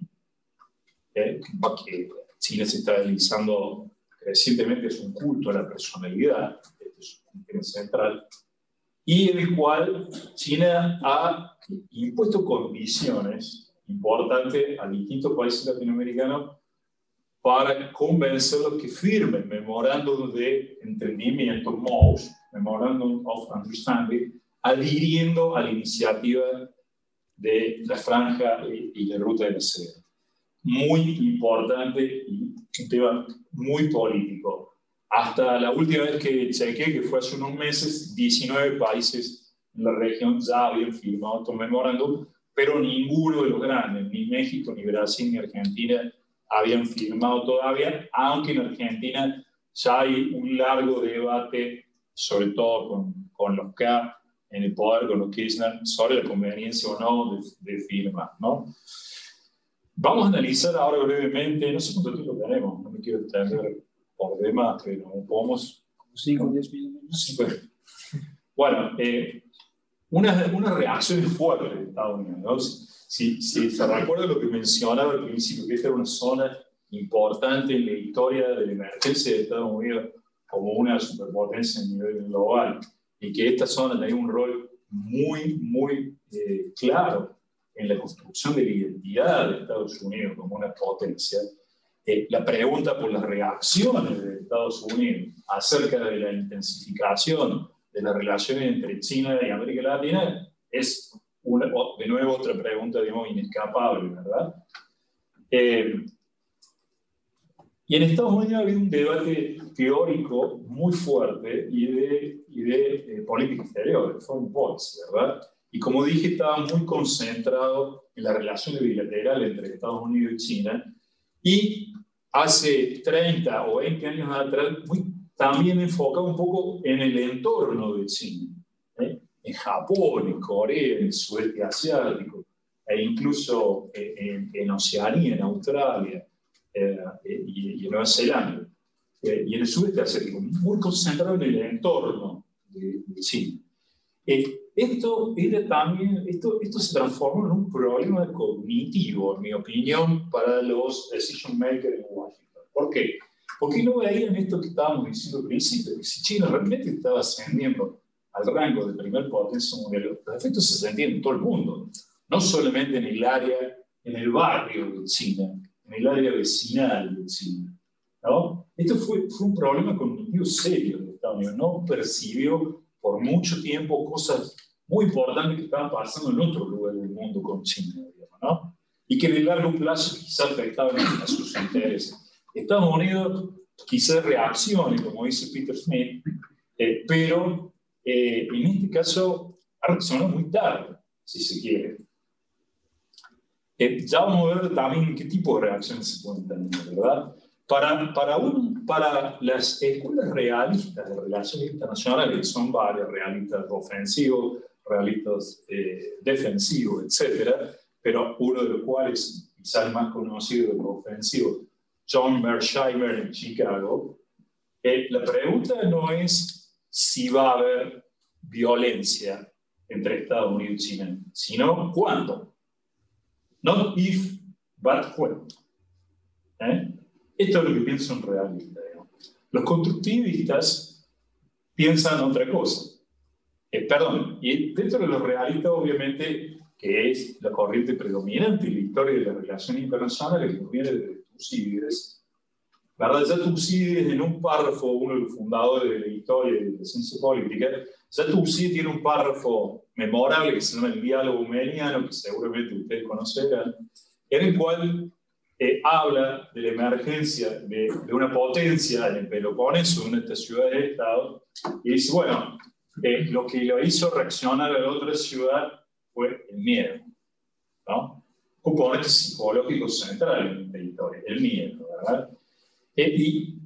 Speaker 2: ¿eh? que China se está realizando recientemente es un culto a la personalidad, este es un tema central, y en el cual China ha impuesto condiciones importantes a distintos países latinoamericanos para convencerlos que firmen memorándum de entendimiento, MOUs, Memorandum of Understanding, adhiriendo a la iniciativa de la franja y, la ruta de la seda. Muy importante y un tema muy político. Hasta la última vez que chequé, que fue hace unos meses, 19 países en la región ya habían firmado estos memorándum, pero ninguno de los grandes, ni México, ni Brasil, ni Argentina, habían firmado todavía, aunque en Argentina ya hay un largo debate sobre todo con, con los K en el poder, con los Kirchner, sobre la conveniencia o no de, de firmar, ¿no? Vamos a analizar ahora brevemente, no sé cuánto tiempo tenemos, no me quiero extender por demás, pero podemos...
Speaker 1: 5 o 10 minutos.
Speaker 2: Bueno, eh, una, una reacción fuerte de Estados Unidos. Si, si se recuerda lo que mencionaba al principio, que esta era una zona importante en la historia de la emergencia de Estados Unidos como una superpotencia a nivel global y que esta zona tenía un rol muy, muy eh, claro en la construcción de la identidad de Estados Unidos como una potencia, eh, la pregunta por las reacciones de Estados Unidos acerca de la intensificación de las relaciones entre China y América Latina es una, de nuevo otra pregunta, digamos, inescapable, ¿verdad? Eh, y en Estados Unidos ha habido un debate teórico muy fuerte y de, y de eh, política exterior, de foreign policy, ¿verdad? Y como dije, estaba muy concentrado en la relación bilateral entre Estados Unidos y China. Y hace 30 o 20 años atrás, muy, también enfocado un poco en el entorno de China. En Japón, en Corea, en el sudeste asiático, e incluso eh, en, en Oceanía, en Australia eh, y, en Nueva Zelanda, y en el sudeste asiático, muy concentrado en el entorno de, de China. Esto, era también, esto, esto se transformó en un problema cognitivo, en mi opinión, para los decision makers en Washington. ¿Por qué? Porque no veían esto que estábamos diciendo al principio, que si China realmente estaba ascendiendo al rango de primer potencia mundial, los efectos se sentían en todo el mundo, no solamente en el área, en el barrio de China, en el área vecinal de China. ¿no? Esto fue, fue un problema cognitivo serio de Estados Unidos, no percibió por mucho tiempo cosas muy importantes que estaban pasando en otro lugar del mundo con China, ¿no? Y que en el largo plazo quizás afectaban a sus intereses. Estados Unidos quizás reaccione, como dice Peter Smith, eh, pero eh, en este caso ha muy tarde, si se quiere. Eh, ya vamos a ver también qué tipo de reacciones se pueden tener, ¿verdad? Para, para, un, para las escuelas realistas de relaciones internacionales, que son varias, realistas ofensivos, realistas eh, defensivos, etc., pero uno de los cuales, quizás el más conocido de los ofensivos, John Mersheimer en Chicago, eh, la pregunta no es si va a haber violencia entre Estados Unidos y China, sino cuándo. Not if, but when. ¿Eh? Esto es lo que piensa un realista. Los constructivistas piensan otra cosa. Eh, perdón, y dentro de los realistas, obviamente, que es la corriente predominante en la historia de las relaciones internacionales, que viene de Tucídides. ¿Verdad? Ya Tucídides, en un párrafo, uno de los fundadores de la historia de la ciencia política, ya Tucídides tiene un párrafo memorable que se llama el diálogo meniano, que seguramente ustedes conocerán, en el cual habla de la emergencia de, de, una potencia en el Peloponeso, en esta ciudad de Estado, y dice, bueno, eh, lo que lo hizo reaccionar a la otra ciudad fue el miedo, ¿no? Componente psicológico central en la historia, el miedo, ¿verdad? Eh, y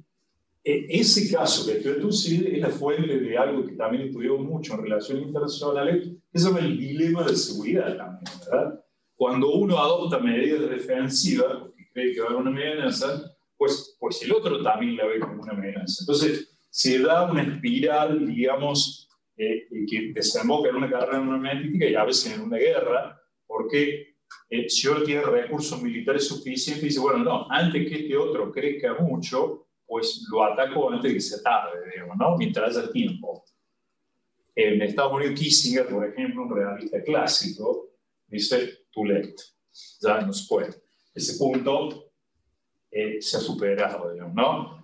Speaker 2: eh, ese caso que tú es la fuente de algo que también estudiamos mucho en relaciones internacionales, que se llama el dilema de seguridad también, ¿verdad? Cuando uno adopta medidas defensivas, que va a haber una amenaza, pues, pues el otro también la ve como una amenaza. Entonces, se da una espiral, digamos, eh, que desemboca en una carrera armamentística y a veces en una guerra, porque eh, si uno tiene recursos militares suficientes, dice, bueno, no, antes que este otro crezca mucho, pues lo ataco antes de que se tarde, digamos, ¿no? Mientras haya tiempo. En Estados Unidos, Kissinger, por ejemplo, un realista clásico, dice, too late, ya no se puede ese punto eh, se ha superado, digamos, ¿no?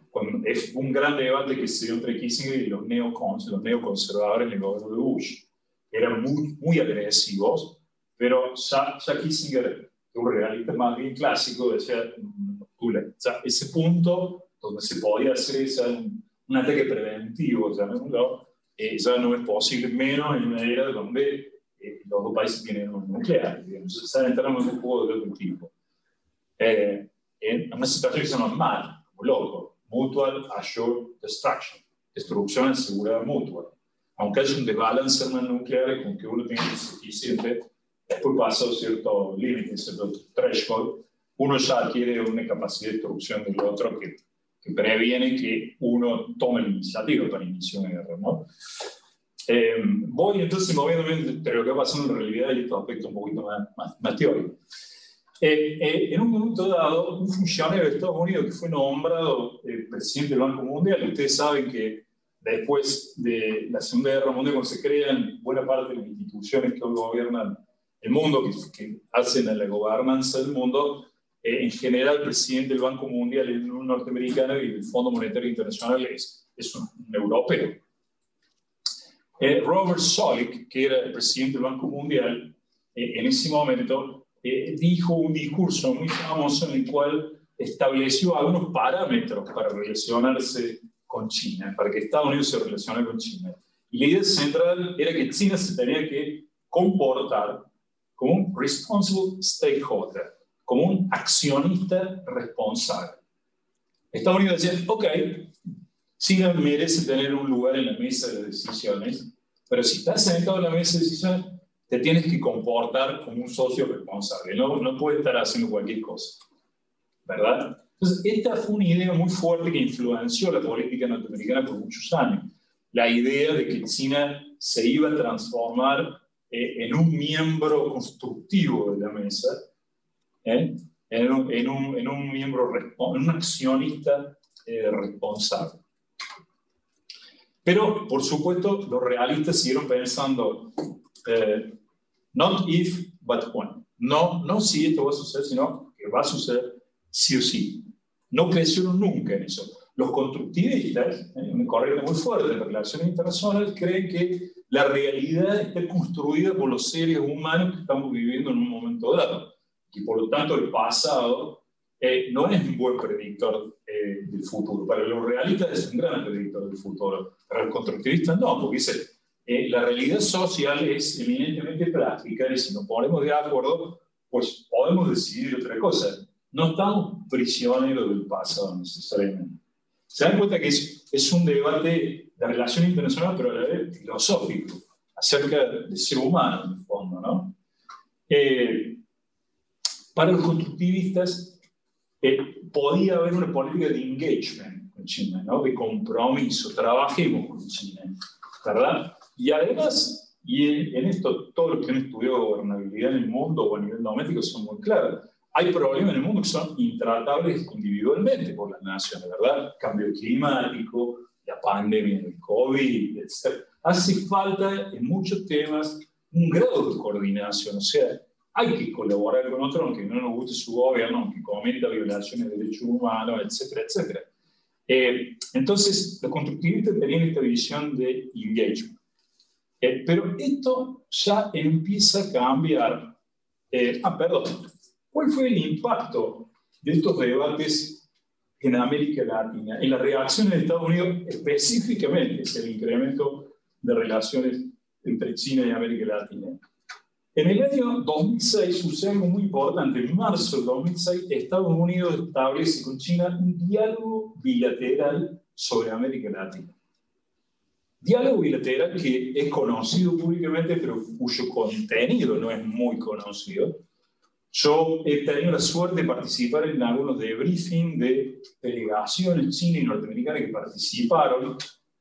Speaker 2: es un gran debate que se dio entre Kissinger y los, neocons, los neoconservadores en el gobierno de Bush. Eran muy, muy agresivos, pero ya, ya Kissinger, un realista más bien clásico, decía, ya ese punto donde se podía hacer un, un ataque preventivo, eh, ya no es posible, menos en una era donde eh, los dos países tienen un nuclear. Entonces, entramos en un juego de otro tipo eh, en una situación que se llama MAD, como loco, Mutual Assured Destruction. destrucción asegurada mutua. Aunque haya un desbalance en nuclear con que uno tiene suficiente, pasa cierto límite, cierto threshold, uno ya adquiere una capacidad de destrucción del otro que, que previene que uno tome la iniciativa para iniciar una guerra. ¿no? Eh, voy entonces moviéndome entre lo que va pasando en realidad y estos aspectos un poquito más, más, más teóricos. Eh, eh, en un momento dado, un funcionario de Estados Unidos que fue nombrado presidente del Banco Mundial, ustedes saben que después de la Segunda Guerra Mundial, cuando se crean buena parte de las instituciones que hoy gobiernan el mundo, que, que hacen a la gobernanza del mundo, en general el presidente del Banco Mundial es un norteamericano y el Fondo Monetario Internacional es, es un europeo. Eh, Robert Solik, que era el presidente del Banco Mundial, eh, en ese momento eh, dijo un discurso muy famoso en el cual estableció algunos parámetros para relacionarse con China, para que Estados Unidos se relacione con China. Y la idea central era que China se tenía que comportar como un responsible stakeholder, como un accionista responsable. Estados Unidos decía, ok, China merece tener un lugar en la mesa de decisiones, pero si estás sentado en la mesa de decisiones, te tienes que comportar como un socio responsable, no, no puedes estar haciendo cualquier cosa, ¿verdad? Entonces, esta fue una idea muy fuerte que influenció la política norteamericana por muchos años. La idea de que China se iba a transformar eh, en un miembro constructivo de la mesa, ¿eh? en, un, en, un, en, un, miembro, en un accionista eh, responsable. Pero, por supuesto, los realistas siguieron pensando, eh, not if, but when. No, no si esto va a suceder, sino que va a suceder sí o sí. No crecieron nunca en eso. Los constructivistas, en eh, una corriente muy fuerte de relaciones internacionales, creen que la realidad está construida por los seres humanos que estamos viviendo en un momento dado. Y por lo tanto, el pasado eh, no es un buen predictor eh, del futuro. Para los realistas es un gran predictor del futuro. Para los constructivistas no, porque dice, eh, la realidad social es eminentemente práctica y si nos ponemos de acuerdo, pues podemos decidir otra cosa. No estamos prisioneros del pasado necesariamente. Se dan cuenta que es, es un debate de relación internacional, pero a la vez filosófico, acerca del ser humano, en el fondo, ¿no? para los constructivistas, podía haber una política de engagement con China, ¿no? de compromiso, trabajemos con China, ¿verdad? Y además, y en, esto todos los que han estudiado gobernabilidad en el mundo o a nivel doméstico son muy claros, hay problemas en el mundo que son intratables individualmente por las naciones, ¿verdad? Cambio climático, la pandemia del COVID, etc. Hace falta en muchos temas un grado de coordinación, o sea, hay que colaborar con otros aunque no nos guste su gobierno, aunque cometa violaciones de derechos humanos, etcétera, etcétera. Eh, entonces, los constructivistas tenían esta visión de engagement. Eh, pero esto ya empieza a cambiar. Eh, ah, perdón. ¿Cuál fue el impacto de estos debates en América Latina? En la reacción de Estados Unidos específicamente es el incremento de relaciones entre China y América Latina. En el año 2006 sucede algo muy importante. En marzo de 2006, Estados Unidos establece con China un diálogo bilateral sobre América Latina. Diálogo bilateral que es conocido públicamente, pero cuyo contenido no es muy conocido. Yo he tenido la suerte de participar en algunos debriefing de delegaciones chinas y norteamericanas que participaron,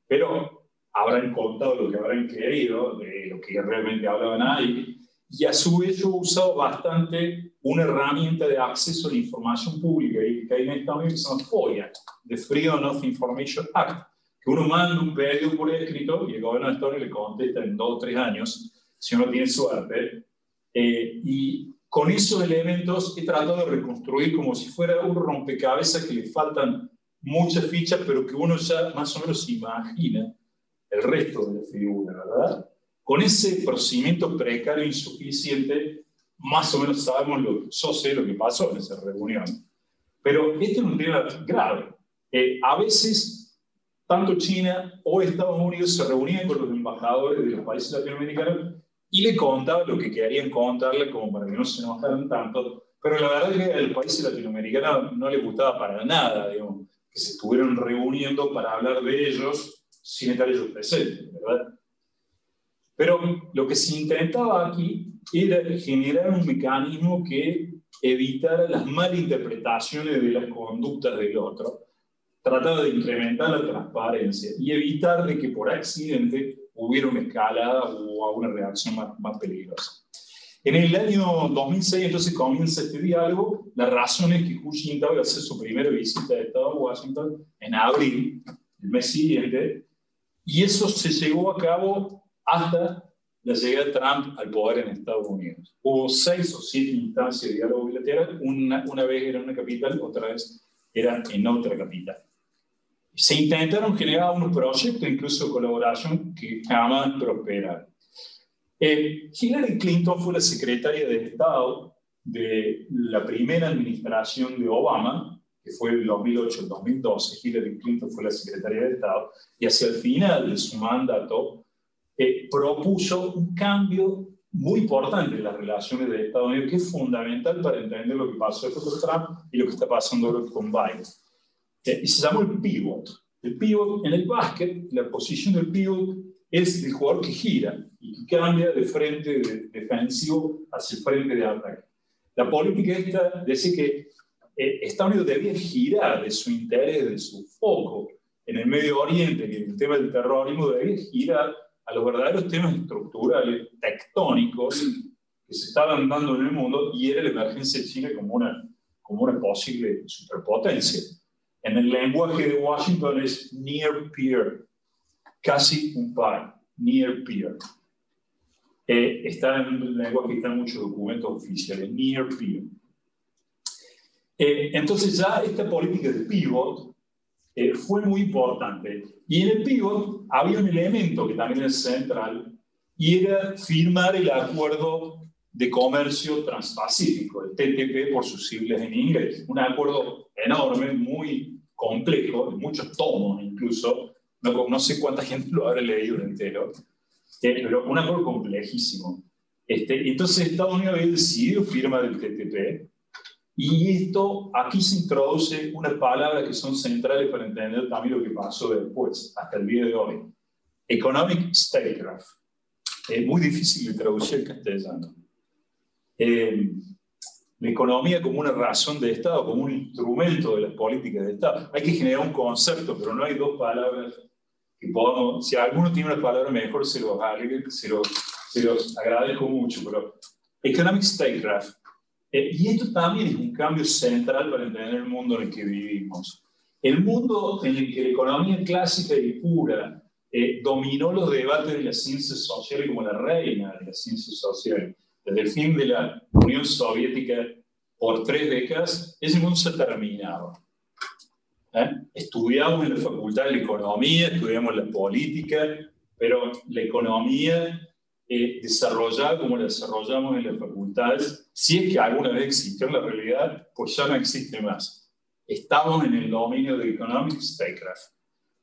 Speaker 2: pero habrán contado lo que habrán querido, de lo que realmente hablaban ahí y a su vez yo he usado bastante una herramienta de acceso a la información pública que hay en Estados Unidos que se llama FOIA, the Freedom of Information Act, que uno manda un pedido por escrito y el gobierno de Estados Unidos le contesta en dos o tres años, si uno tiene suerte. Eh, y con esos elementos he tratado de reconstruir como si fuera un rompecabezas que le faltan muchas fichas, pero que uno ya más o menos imagina el resto de la figura, ¿verdad? Con ese procedimiento precario insuficiente, más o menos sabemos lo, yo sé lo que pasó en esa reunión. Pero este es un tema grave. A veces, tanto China o Estados Unidos se reunían con los embajadores de los países latinoamericanos y le contaban lo que querían contarle como para que no se enojaran tanto. Pero la verdad es que al país latinoamericano no le gustaba para nada, digamos, que se estuvieran reuniendo para hablar de ellos sin estar ellos presentes, ¿verdad? Pero lo que se intentaba aquí era generar un mecanismo que evitara las malinterpretaciones de las conductas del otro, trataba de incrementar la transparencia y evitar de que por accidente hubiera una escalada o una reacción más, más peligrosa. En el año 2006 entonces comienza este diálogo. La razón es que Hu Jintao a hacer su primera visita de Estado a Washington en abril, el mes siguiente, y eso se llevó a cabo hasta la llegada de Trump al poder en Estados Unidos. Hubo seis o siete instancias de diálogo bilateral, una, una vez era en una capital, otra vez era en otra capital. Se intentaron generar unos proyectos, incluso colaboración, que jamás prosperaron. Eh, Hillary Clinton fue la secretaria de Estado de la primera administración de Obama, que fue el 2008-2012. Hillary Clinton fue la secretaria de Estado, y hacia el final de su mandato eh, propuso un cambio muy importante en las relaciones de Estados Unidos, que es fundamental para entender lo que pasó con Trump y lo que está pasando con Biden. Eh, y se llamó el pivot. El pivot en el básquet, la posición del pivot es el jugador que gira y que cambia de frente defensivo hacia el frente de ataque. La política esta dice que eh, Estados Unidos debía girar de su interés, de su foco en el Medio Oriente y en el tema del terrorismo, debía girar a los verdaderos temas estructurales, tectónicos, que se estaban dando en el mundo y era la emergencia de China como una, como una posible superpotencia. En el lenguaje de Washington es near peer, casi un par, near peer. Eh, está en un lenguaje que está en muchos documentos oficiales, near peer. Eh, entonces ya esta política de pivot eh, fue muy importante. Y en el pivot había un elemento que también es central y era firmar el acuerdo de comercio transpacífico, el TTP por sus siglas en inglés. Un acuerdo enorme, muy complejo, de muchos tomos incluso, no, no sé cuánta gente lo habrá leído entero, eh, pero un acuerdo complejísimo. Este, entonces Estados Unidos había decidido firmar el TTP y esto, aquí se introduce unas palabras que son centrales para entender también lo que pasó después, hasta el día de hoy. Economic Statecraft. Es muy difícil de traducir al castellano. Eh, la economía como una razón de Estado, como un instrumento de las políticas de Estado. Hay que generar un concepto, pero no hay dos palabras si alguno tiene una palabra mejor, se los, se los, se los agradezco mucho, pero Economic Statecraft. Eh, y esto también es un cambio central para entender el mundo en el que vivimos. El mundo en el que la economía clásica y pura eh, dominó los debates de las ciencias sociales como la reina de las ciencias sociales, desde el fin de la Unión Soviética por tres décadas, ese mundo se ha terminado. ¿eh? Estudiamos en la facultad de economía, estudiamos la política, pero la economía eh, desarrollada como la desarrollamos en las facultades, si es que alguna vez existió en la realidad, pues ya no existe más. Estamos en el dominio de Economic Statecraft.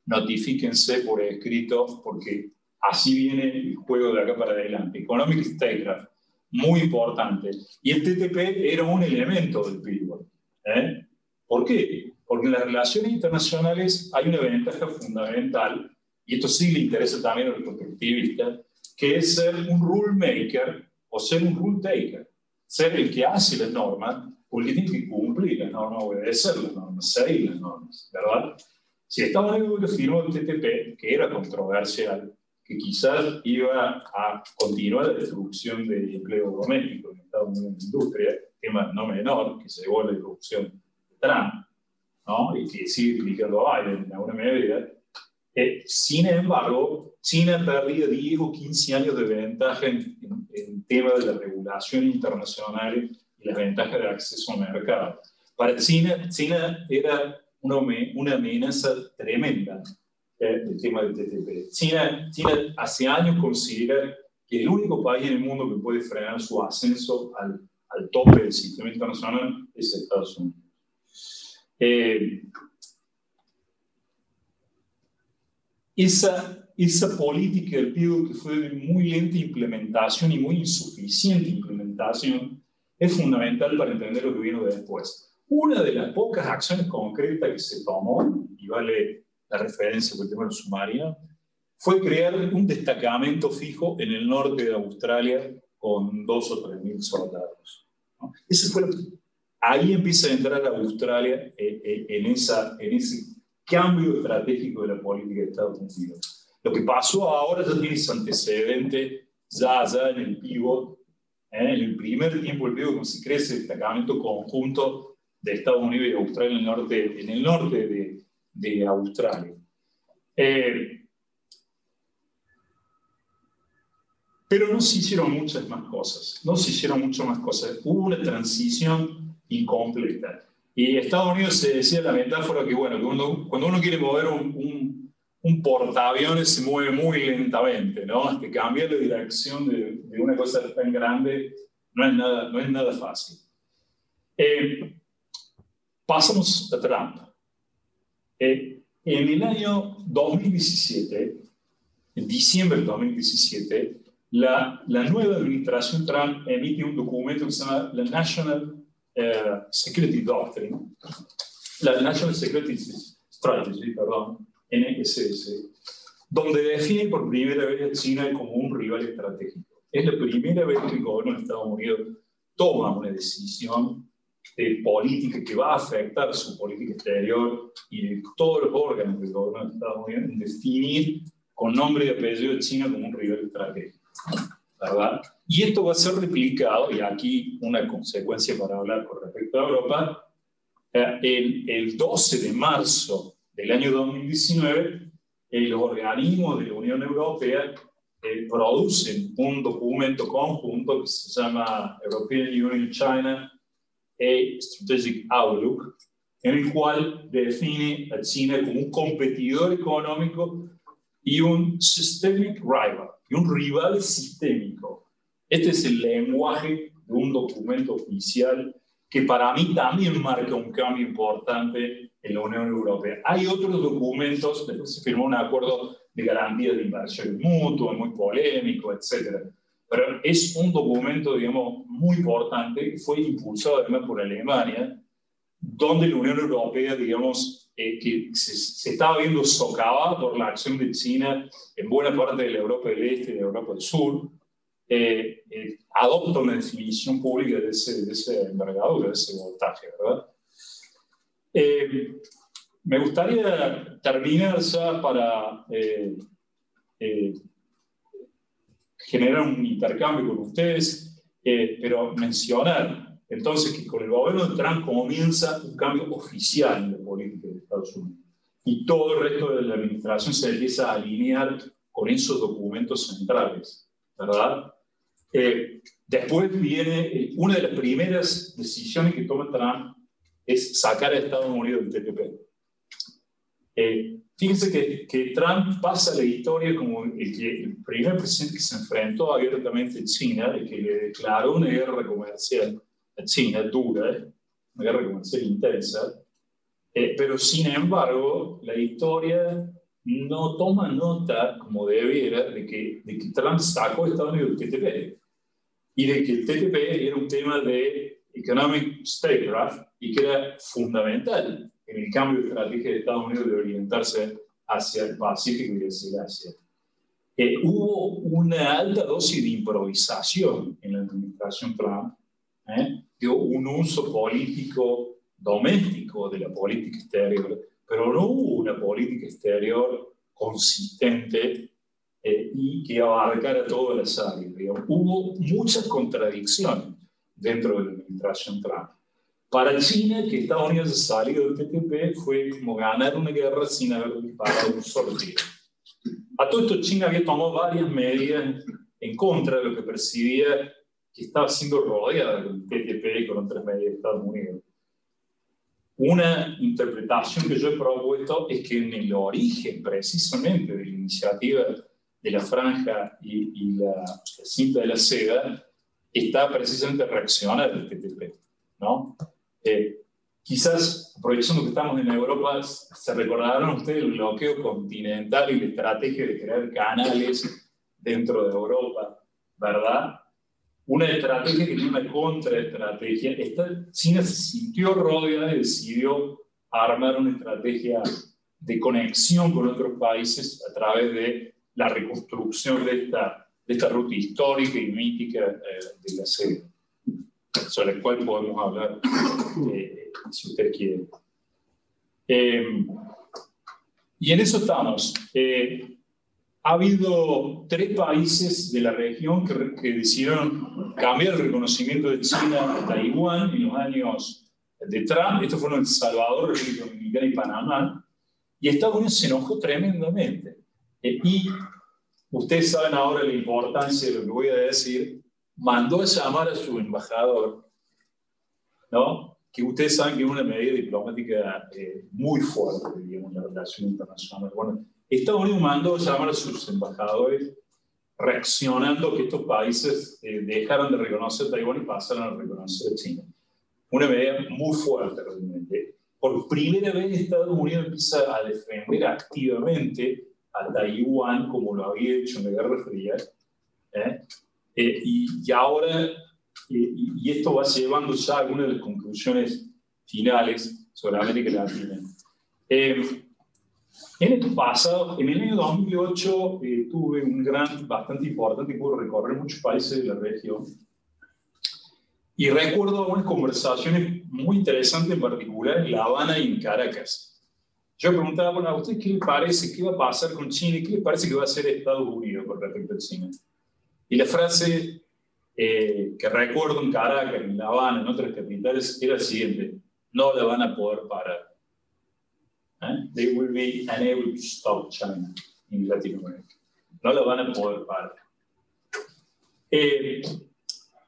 Speaker 2: Notifíquense por escrito porque así viene el juego de acá para adelante. Economic Statecraft, muy importante. Y el TTP era un elemento del pivot. ¿eh? ¿Por qué? Porque en las relaciones internacionales hay una ventaja fundamental, y esto sí le interesa también a los constructivistas, que es ser un rule maker o ser un rule taker. Ser el que hace las normas, porque tiene que cumplir las normas, obedecer las normas, seguir las normas, ¿verdad? Si Estados Unidos firmó el TTP, que era controversial, que quizás iba a continuar la destrucción del empleo doméstico en Estados Unidos en la industria, tema no menor, que se llevó a la destrucción de Trump, y que sigue criticando a Biden en alguna medida. Eh, sin embargo, China perdía 10 o 15 años de ventaja en, en, tema de la regulación internacional y las ventajas de acceso al mercado. Para China, China era una, una amenaza tremenda eh, el tema del TTP. China, China hace años considera que el único país en el mundo que puede frenar su ascenso al, al tope del sistema internacional es Estados Unidos. Eh, esa, esa política del PIB que fue de muy lenta implementación y muy insuficiente implementación es fundamental para entender lo que vino después. Una de las pocas acciones concretas que se tomó, y vale la referencia por el tema del submarino, fue crear un destacamento fijo en el norte de Australia con dos o tres mil soldados. Ese fue, ahí empieza a entrar Australia eh, eh, en, esa, en ese cambio estratégico de la política de Estados Unidos. Lo que pasó ahora ya tiene ese antecedente ya, ya en el pivot, ¿eh? en el primer tiempo del pivot, cuando se crece el destacamento conjunto de Estados Unidos y Australia en el norte, en el norte de, de Australia. Pero no se hicieron muchas más cosas, no se hicieron muchas más cosas. Hubo una transición incompleta. Y Estados Unidos se decía la metáfora que, bueno, cuando, uno quiere mover un, un, portaaviones se mueve muy lentamente, ¿no? Hasta cambiar la dirección de, de, una cosa tan grande no es nada, no es nada fácil. Eh, pasamos a Trump. Eh, en el año 2017, en diciembre de 2017, la, la, nueva administración Trump emite un documento que se llama la National uh, Security Doctrine, la National Security Strategy, perdón, NSS, donde define por primera vez a China como un rival estratégico. Es la primera vez que el gobierno de Estados Unidos toma una decisión de política que va a afectar su política exterior y de todos los órganos del gobierno de Estados Unidos en definir con nombre y apellido China como un rival estratégico. ¿verdad? Y esto va a ser replicado, y aquí una consecuencia para hablar con respecto a Europa, eh, el, el 12 de marzo del año 2019, los organismos de la Unión Europea eh, producen un documento conjunto que se llama European Union China a Strategic Outlook, en el cual define a China como un competidor económico y un systemic rival, y un rival sistémico. Este es el lenguaje de un documento oficial que para mí también marca un cambio importante en la Unión Europea. Hay otros documentos, se firmó un acuerdo de garantía de inversión mutua, muy polémico, etc. Pero es un documento, digamos, muy importante, fue impulsado además por Alemania, donde la Unión Europea, digamos, eh, que se, se, estaba viendo socavada por la acción de China en buena parte de la Europa del Este y de la Europa del Sur, eh, eh, adopta una definición pública de ese, de ese envergadura, de ese voltaje, ¿verdad? me gustaría terminar ya para generar un intercambio con ustedes, pero mencionar entonces, que con el gobierno de Trump comienza un cambio oficial la política de Estados Unidos. Y todo el resto de la administración se empieza a alinear con esos documentos centrales, ¿verdad? Eh, después viene, eh, una de las primeras decisiones que toma Trump es sacar a Estados Unidos del TPP. Eh, fíjense que, que, Trump pasa la historia como el, el primer presidente que se enfrentó abiertamente a China, el que le declaró una guerra comercial China dura, una guerra comercial intensa, eh, pero sin embargo la historia no toma nota, como debiera, de que, de que Trump sacó a Estados Unidos del TTP y de que el TTP era un tema de economic statecraft y que era fundamental en el cambio de estrategia de Estados Unidos de orientarse hacia el Pacífico y hacia Asia. Eh, hubo una alta dosis de improvisación en la administración Trump, ¿eh? dio un uso político doméstico de la política exterior, pero no hubo una política exterior consistente eh, y que abarcara todas las áreas. Hubo muchas contradicciones dentro de la administración Trump. Para China, que Estados Unidos ha salido del TTP, fue como ganar una guerra sin haber disparado un solo tiro. A todo esto, China había tomado varias medidas en contra de lo que percibía que estaba siendo rodeada del TTP y con otras medidas de Estados Unidos. Una interpretación que yo he propuesto es que en el origen precisamente de la iniciativa de la franja y, la, cinta de la seda está precisamente reaccionar al TTP. ¿no? Eh, quizás, aprovechando que estamos en Europa, se recordarán ustedes el bloqueo continental y la estrategia de crear canales dentro de Europa, ¿verdad? una estrategia que tiene una contraestrategia. Esta, China se sintió rodeada y decidió armar una estrategia de conexión con otros países a través de la reconstrucción de esta, de ruta histórica y mítica de la sede, sobre la cual podemos hablar si usted quiere. y en eso estamos. Ha habido tres países de la región que, decidieron cambiar el reconocimiento de China a Taiwán en los años de Trump. Estos fueron El Salvador, República Dominicana y Panamá. Y Estados Unidos se enojó tremendamente. Eh, y ustedes saben ahora la importancia de lo que voy a decir. Mandó a llamar a su embajador, ¿no? que ustedes saben que es una medida diplomática eh, muy fuerte, digamos, en la relación internacional. Bueno, Estados Unidos mandó llamar a sus embajadores reaccionando que estos países eh, dejaron de reconocer a Taiwán y pasaron a reconocer a China. Una medida muy fuerte realmente. Por primera vez Estados Unidos empieza a defender activamente a Taiwán como lo había hecho en la Guerra Fría. ¿eh? Eh, y, ahora, y, esto va llevando ya a algunas de las conclusiones finales sobre América Latina. En el pasado, en el año 2008, eh, tuve un gran, bastante importante, pude recorrer muchos países de la región. Y recuerdo unas conversaciones muy interesantes, en particular en La Habana y en Caracas. Yo preguntaba, bueno, ¿a usted qué le parece, qué va a pasar con China y qué le parece que va a hacer Estados Unidos con respecto a China? Y la frase eh, que recuerdo en Caracas, en La Habana, en otras capitales, era la siguiente, no la van a poder parar. ¿eh? they will be unable to stop China in Latin America. No lo van a poder parar. Eh,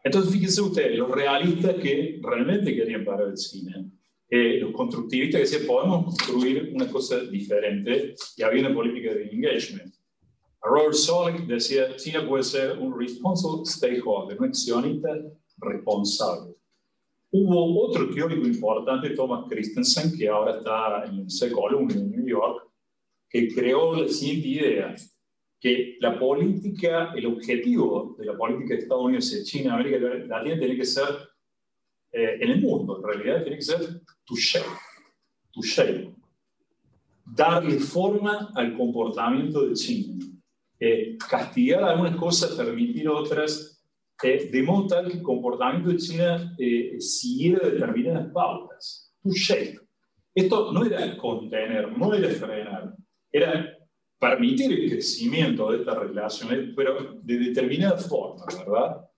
Speaker 2: entonces, fíjense ustedes, los realistas que realmente querían parar el cine, eh, los constructivistas que decían, podemos construir una cosa diferente, y había una política de engagement. Robert Solek decía, China puede ser un responsible stakeholder, un accionista responsable. Hubo otro teórico importante, Thomas Christensen, que ahora está en el Columbia en New York, que creó la siguiente idea, que la política, el objetivo de la política de Estados Unidos y China, América Latina, tiene que ser, eh, en el mundo, en realidad, tiene que ser to shape, shape, darle forma al comportamiento de China, eh, castigar algunas cosas, permitir otras, eh, de modo tal que el comportamiento de China eh, siguiera determinadas pautas, un shape. Esto no era contener, no era frenar, era permitir el crecimiento de estas relaciones, pero de determinada forma, ¿verdad?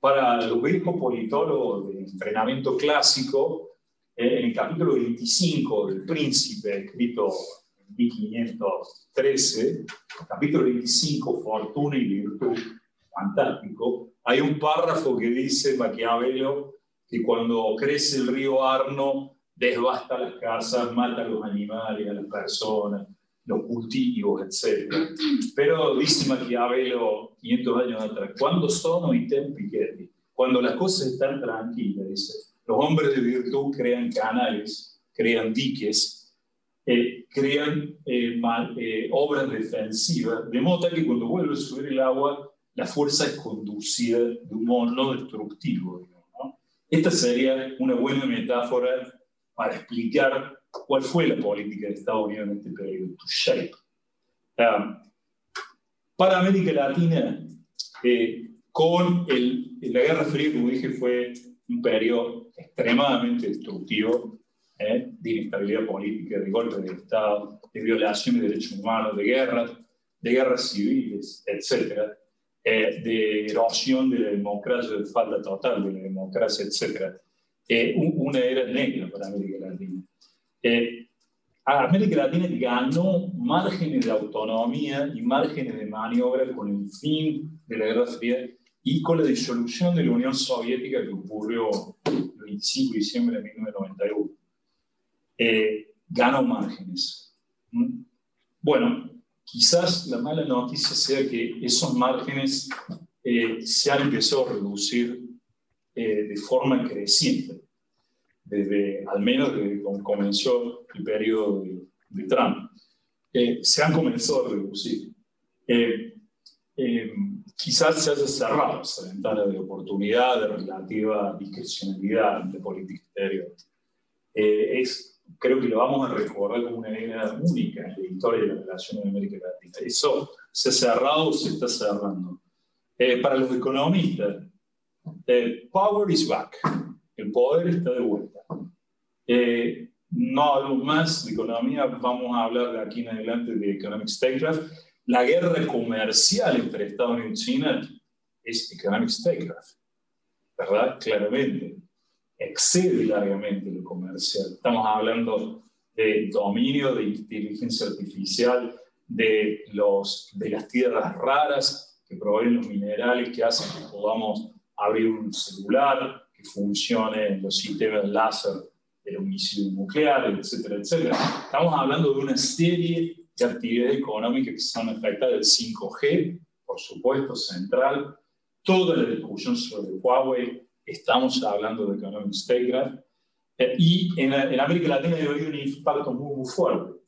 Speaker 2: Para los viejos politólogos de entrenamiento clásico, eh, en el capítulo 25 del Príncipe, escrito 1513, capítulo 25, Fortuna y Virtud, fantástico, hay un párrafo que dice Maquiavelo que cuando crece el río Arno, desbasta las casas, mata a los animales, a las personas, los cultivos, etc. Pero dice Maquiavelo 500 años atrás, cuando sono i tempi quieti, cuando las cosas están tranquilas, dice, los hombres de virtud crean canales, crean diques, eh, crean eh, eh, obras defensivas, de modo que cuando vuelve a subir el agua, la fuerza es conducida de un modo no destructivo. Esta sería una buena metáfora para explicar cuál fue la política de Estados Unidos en este periodo, to shape. Um, para América Latina, eh, con el, la Guerra Fría, como dije, fue un periodo extremadamente destructivo eh, de inestabilidad política, de golpes de Estado, de violación de derechos humanos, de guerras, de guerras civiles, etc. Eh, de erosión de la democracia, de falta total de la democracia, etc. Eh, una era negra para América Latina. Eh, América Latina ganó márgenes de autonomía y márgenes de maniobra con el fin de la Guerra Fría y con la disolución de la Unión Soviética que ocurrió el 25 de diciembre de 1991. Ganó márgenes. ¿Mm? Bueno, Quizás la mala noticia sea que esos márgenes eh, se han empezado a reducir eh, de forma creciente, desde, al menos desde cuando comenzó el periodo de, Trump. Eh, se han comenzado a reducir. quizás se haya cerrado esa ventana de oportunidad, de relativa discrecionalidad de política exterior. es creo que lo vamos a recordar como una era única en la historia de la relación en América Latina. Eso se ha cerrado o se está cerrando. Eh, para los economistas, eh, power is back. El poder está de vuelta. Eh, no hablo más de economía, vamos a hablar de aquí en adelante de economic statecraft. La guerra comercial entre Estados Unidos y China es economic statecraft, ¿verdad? Claramente. Excede largamente lo comercial. Estamos hablando de dominio de inteligencia artificial, de, los, de las tierras raras que proveen los minerales que hacen que podamos abrir un celular, que funcione los sistemas láser del homicidio nuclear, etcétera, etcétera. Estamos hablando de una serie de actividades económicas que son afectadas del 5G, por supuesto, central. Toda la discusión sobre Huawei, estamos hablando de Economic Statecraft. Eh, y en, en, América Latina ha habido un impacto muy, muy fuerte.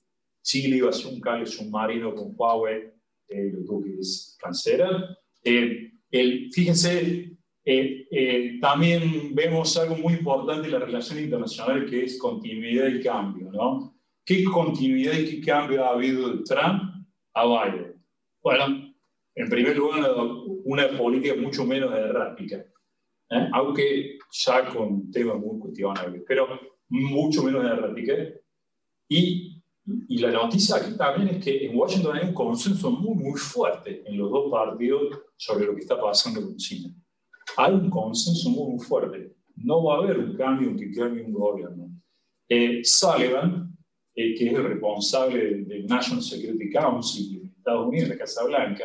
Speaker 2: Chile iba a hacer un cable submarino con Huawei, eh, lo tuvo que cancelar. Eh, el, fíjense, eh, eh, también vemos algo muy importante en la relación internacional que es continuidad y cambio. ¿no? ¿Qué continuidad y qué cambio ha habido de Trump a Biden? Bueno, en primer lugar, una, política mucho menos errática, ¿eh? aunque ya con temas muy cuestionables, pero mucho menos errática. Y, y la noticia aquí también es que en Washington hay un consenso muy, muy fuerte en los dos partidos sobre lo que está pasando con China hay un consenso muy, fuerte. No va a haber un cambio que cambie un gobierno. Eh, Sullivan, eh, que es el responsable del National Security Council de Estados Unidos, la Casa Blanca,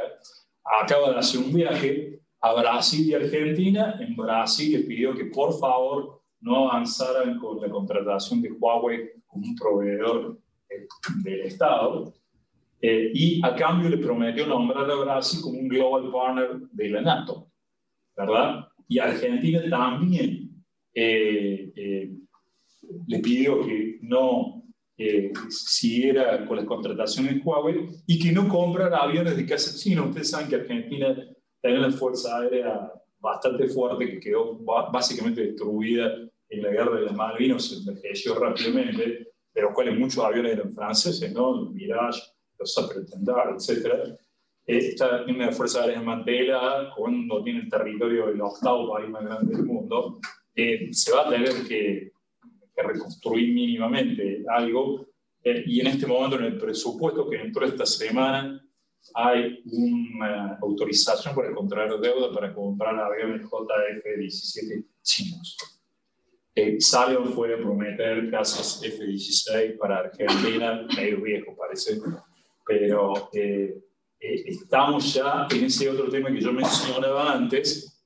Speaker 2: acaba de hacer un viaje a Brasil y Argentina. En Brasil le pidió que por favor no avanzaran con la contratación de Huawei como un proveedor eh, del Estado. y a cambio le prometió nombrar a Brasil como un global partner de la NATO. ¿verdad? Y Argentina también eh, eh, le pidió que no eh, siguiera con las contrataciones de Huawei y que no comprara aviones de casa china. Ustedes saben que Argentina tiene una fuerza aérea bastante fuerte que quedó básicamente destruida en la guerra de las Malvinas, se envejeció rápidamente, de los cuales muchos aviones eran franceses, ¿no? Los Mirage, los Sapretendar, etc esta tiene una fuerza aérea desmantelada, cuando tiene el territorio del octavo país más grande del mundo, eh, se va a tener que, reconstruir mínimamente algo. Eh, y en este momento, en el presupuesto que entró esta semana, hay una autorización para contraer deuda para comprar aviones JF-17 chinos. Eh, fue a prometer casas F-16 para Argentina, medio viejo parece, pero eh, eh, estamos ya en ese otro tema que yo mencionaba antes,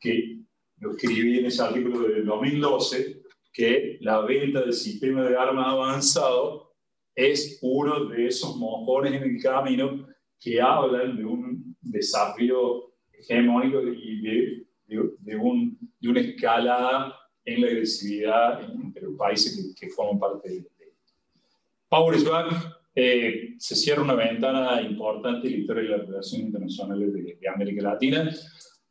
Speaker 2: que lo escribí en ese artículo del 2012, que la venta del sistema de armas avanzado es uno de esos mojones en el camino que hablan de un desafío hegemónico y de, de, un, de una escalada en la agresividad entre los países que, que forman parte de Power is back eh, se cierra una ventana importante en la historia de las relaciones internacionales de, América Latina.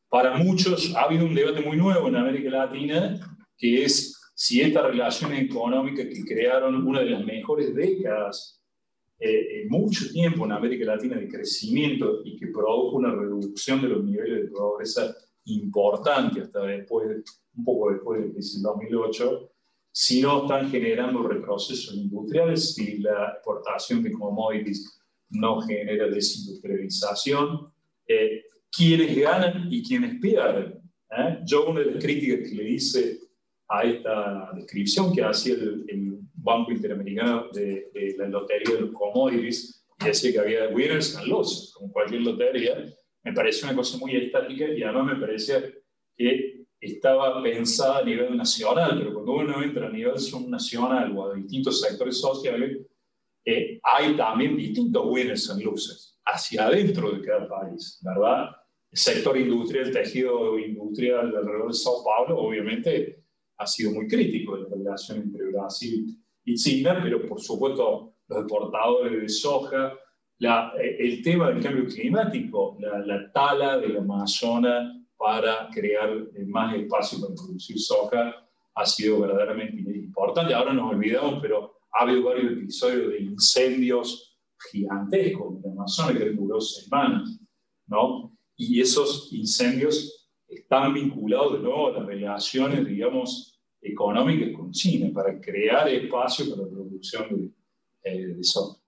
Speaker 2: Para muchos ha habido un debate muy nuevo en América Latina, que es si esta relación económica que crearon una de las mejores décadas eh, en mucho tiempo en América Latina de crecimiento y que produjo una reducción de los niveles de pobreza importante hasta después, un poco después del 2008, si no están generando retrocesos industriales, si la exportación de commodities no genera desindustrialización, eh, ¿quiénes ganan y quiénes pierden? ¿Eh? Yo una de las críticas que le hice a esta descripción que hacía el, Banco Interamericano de, la Lotería de los Commodities, y decía que había winners and losers, como cualquier lotería, me pareció una cosa muy estática y además me parecía que estaba pensada a nivel nacional, pero cuando uno entra a nivel subnacional o a distintos sectores sociales, eh, hay también distintos winners and losers hacia adentro de cada país, ¿verdad? El sector industrial, el tejido industrial alrededor de Sao Paulo, obviamente, ha sido muy crítico de la relación entre Brasil China, pero por supuesto los exportadores de soja, la, eh, el tema del cambio climático, la, la tala del Amazonas, para crear más espacio para producir soja ha sido verdaderamente importante. Ahora nos olvidamos, pero ha habido varios episodios de incendios gigantescos en la Amazonia que duró semanas, ¿no? Y esos incendios están vinculados de nuevo a las relaciones, digamos, económicas con China, para crear espacio para la producción de, eh, de soja.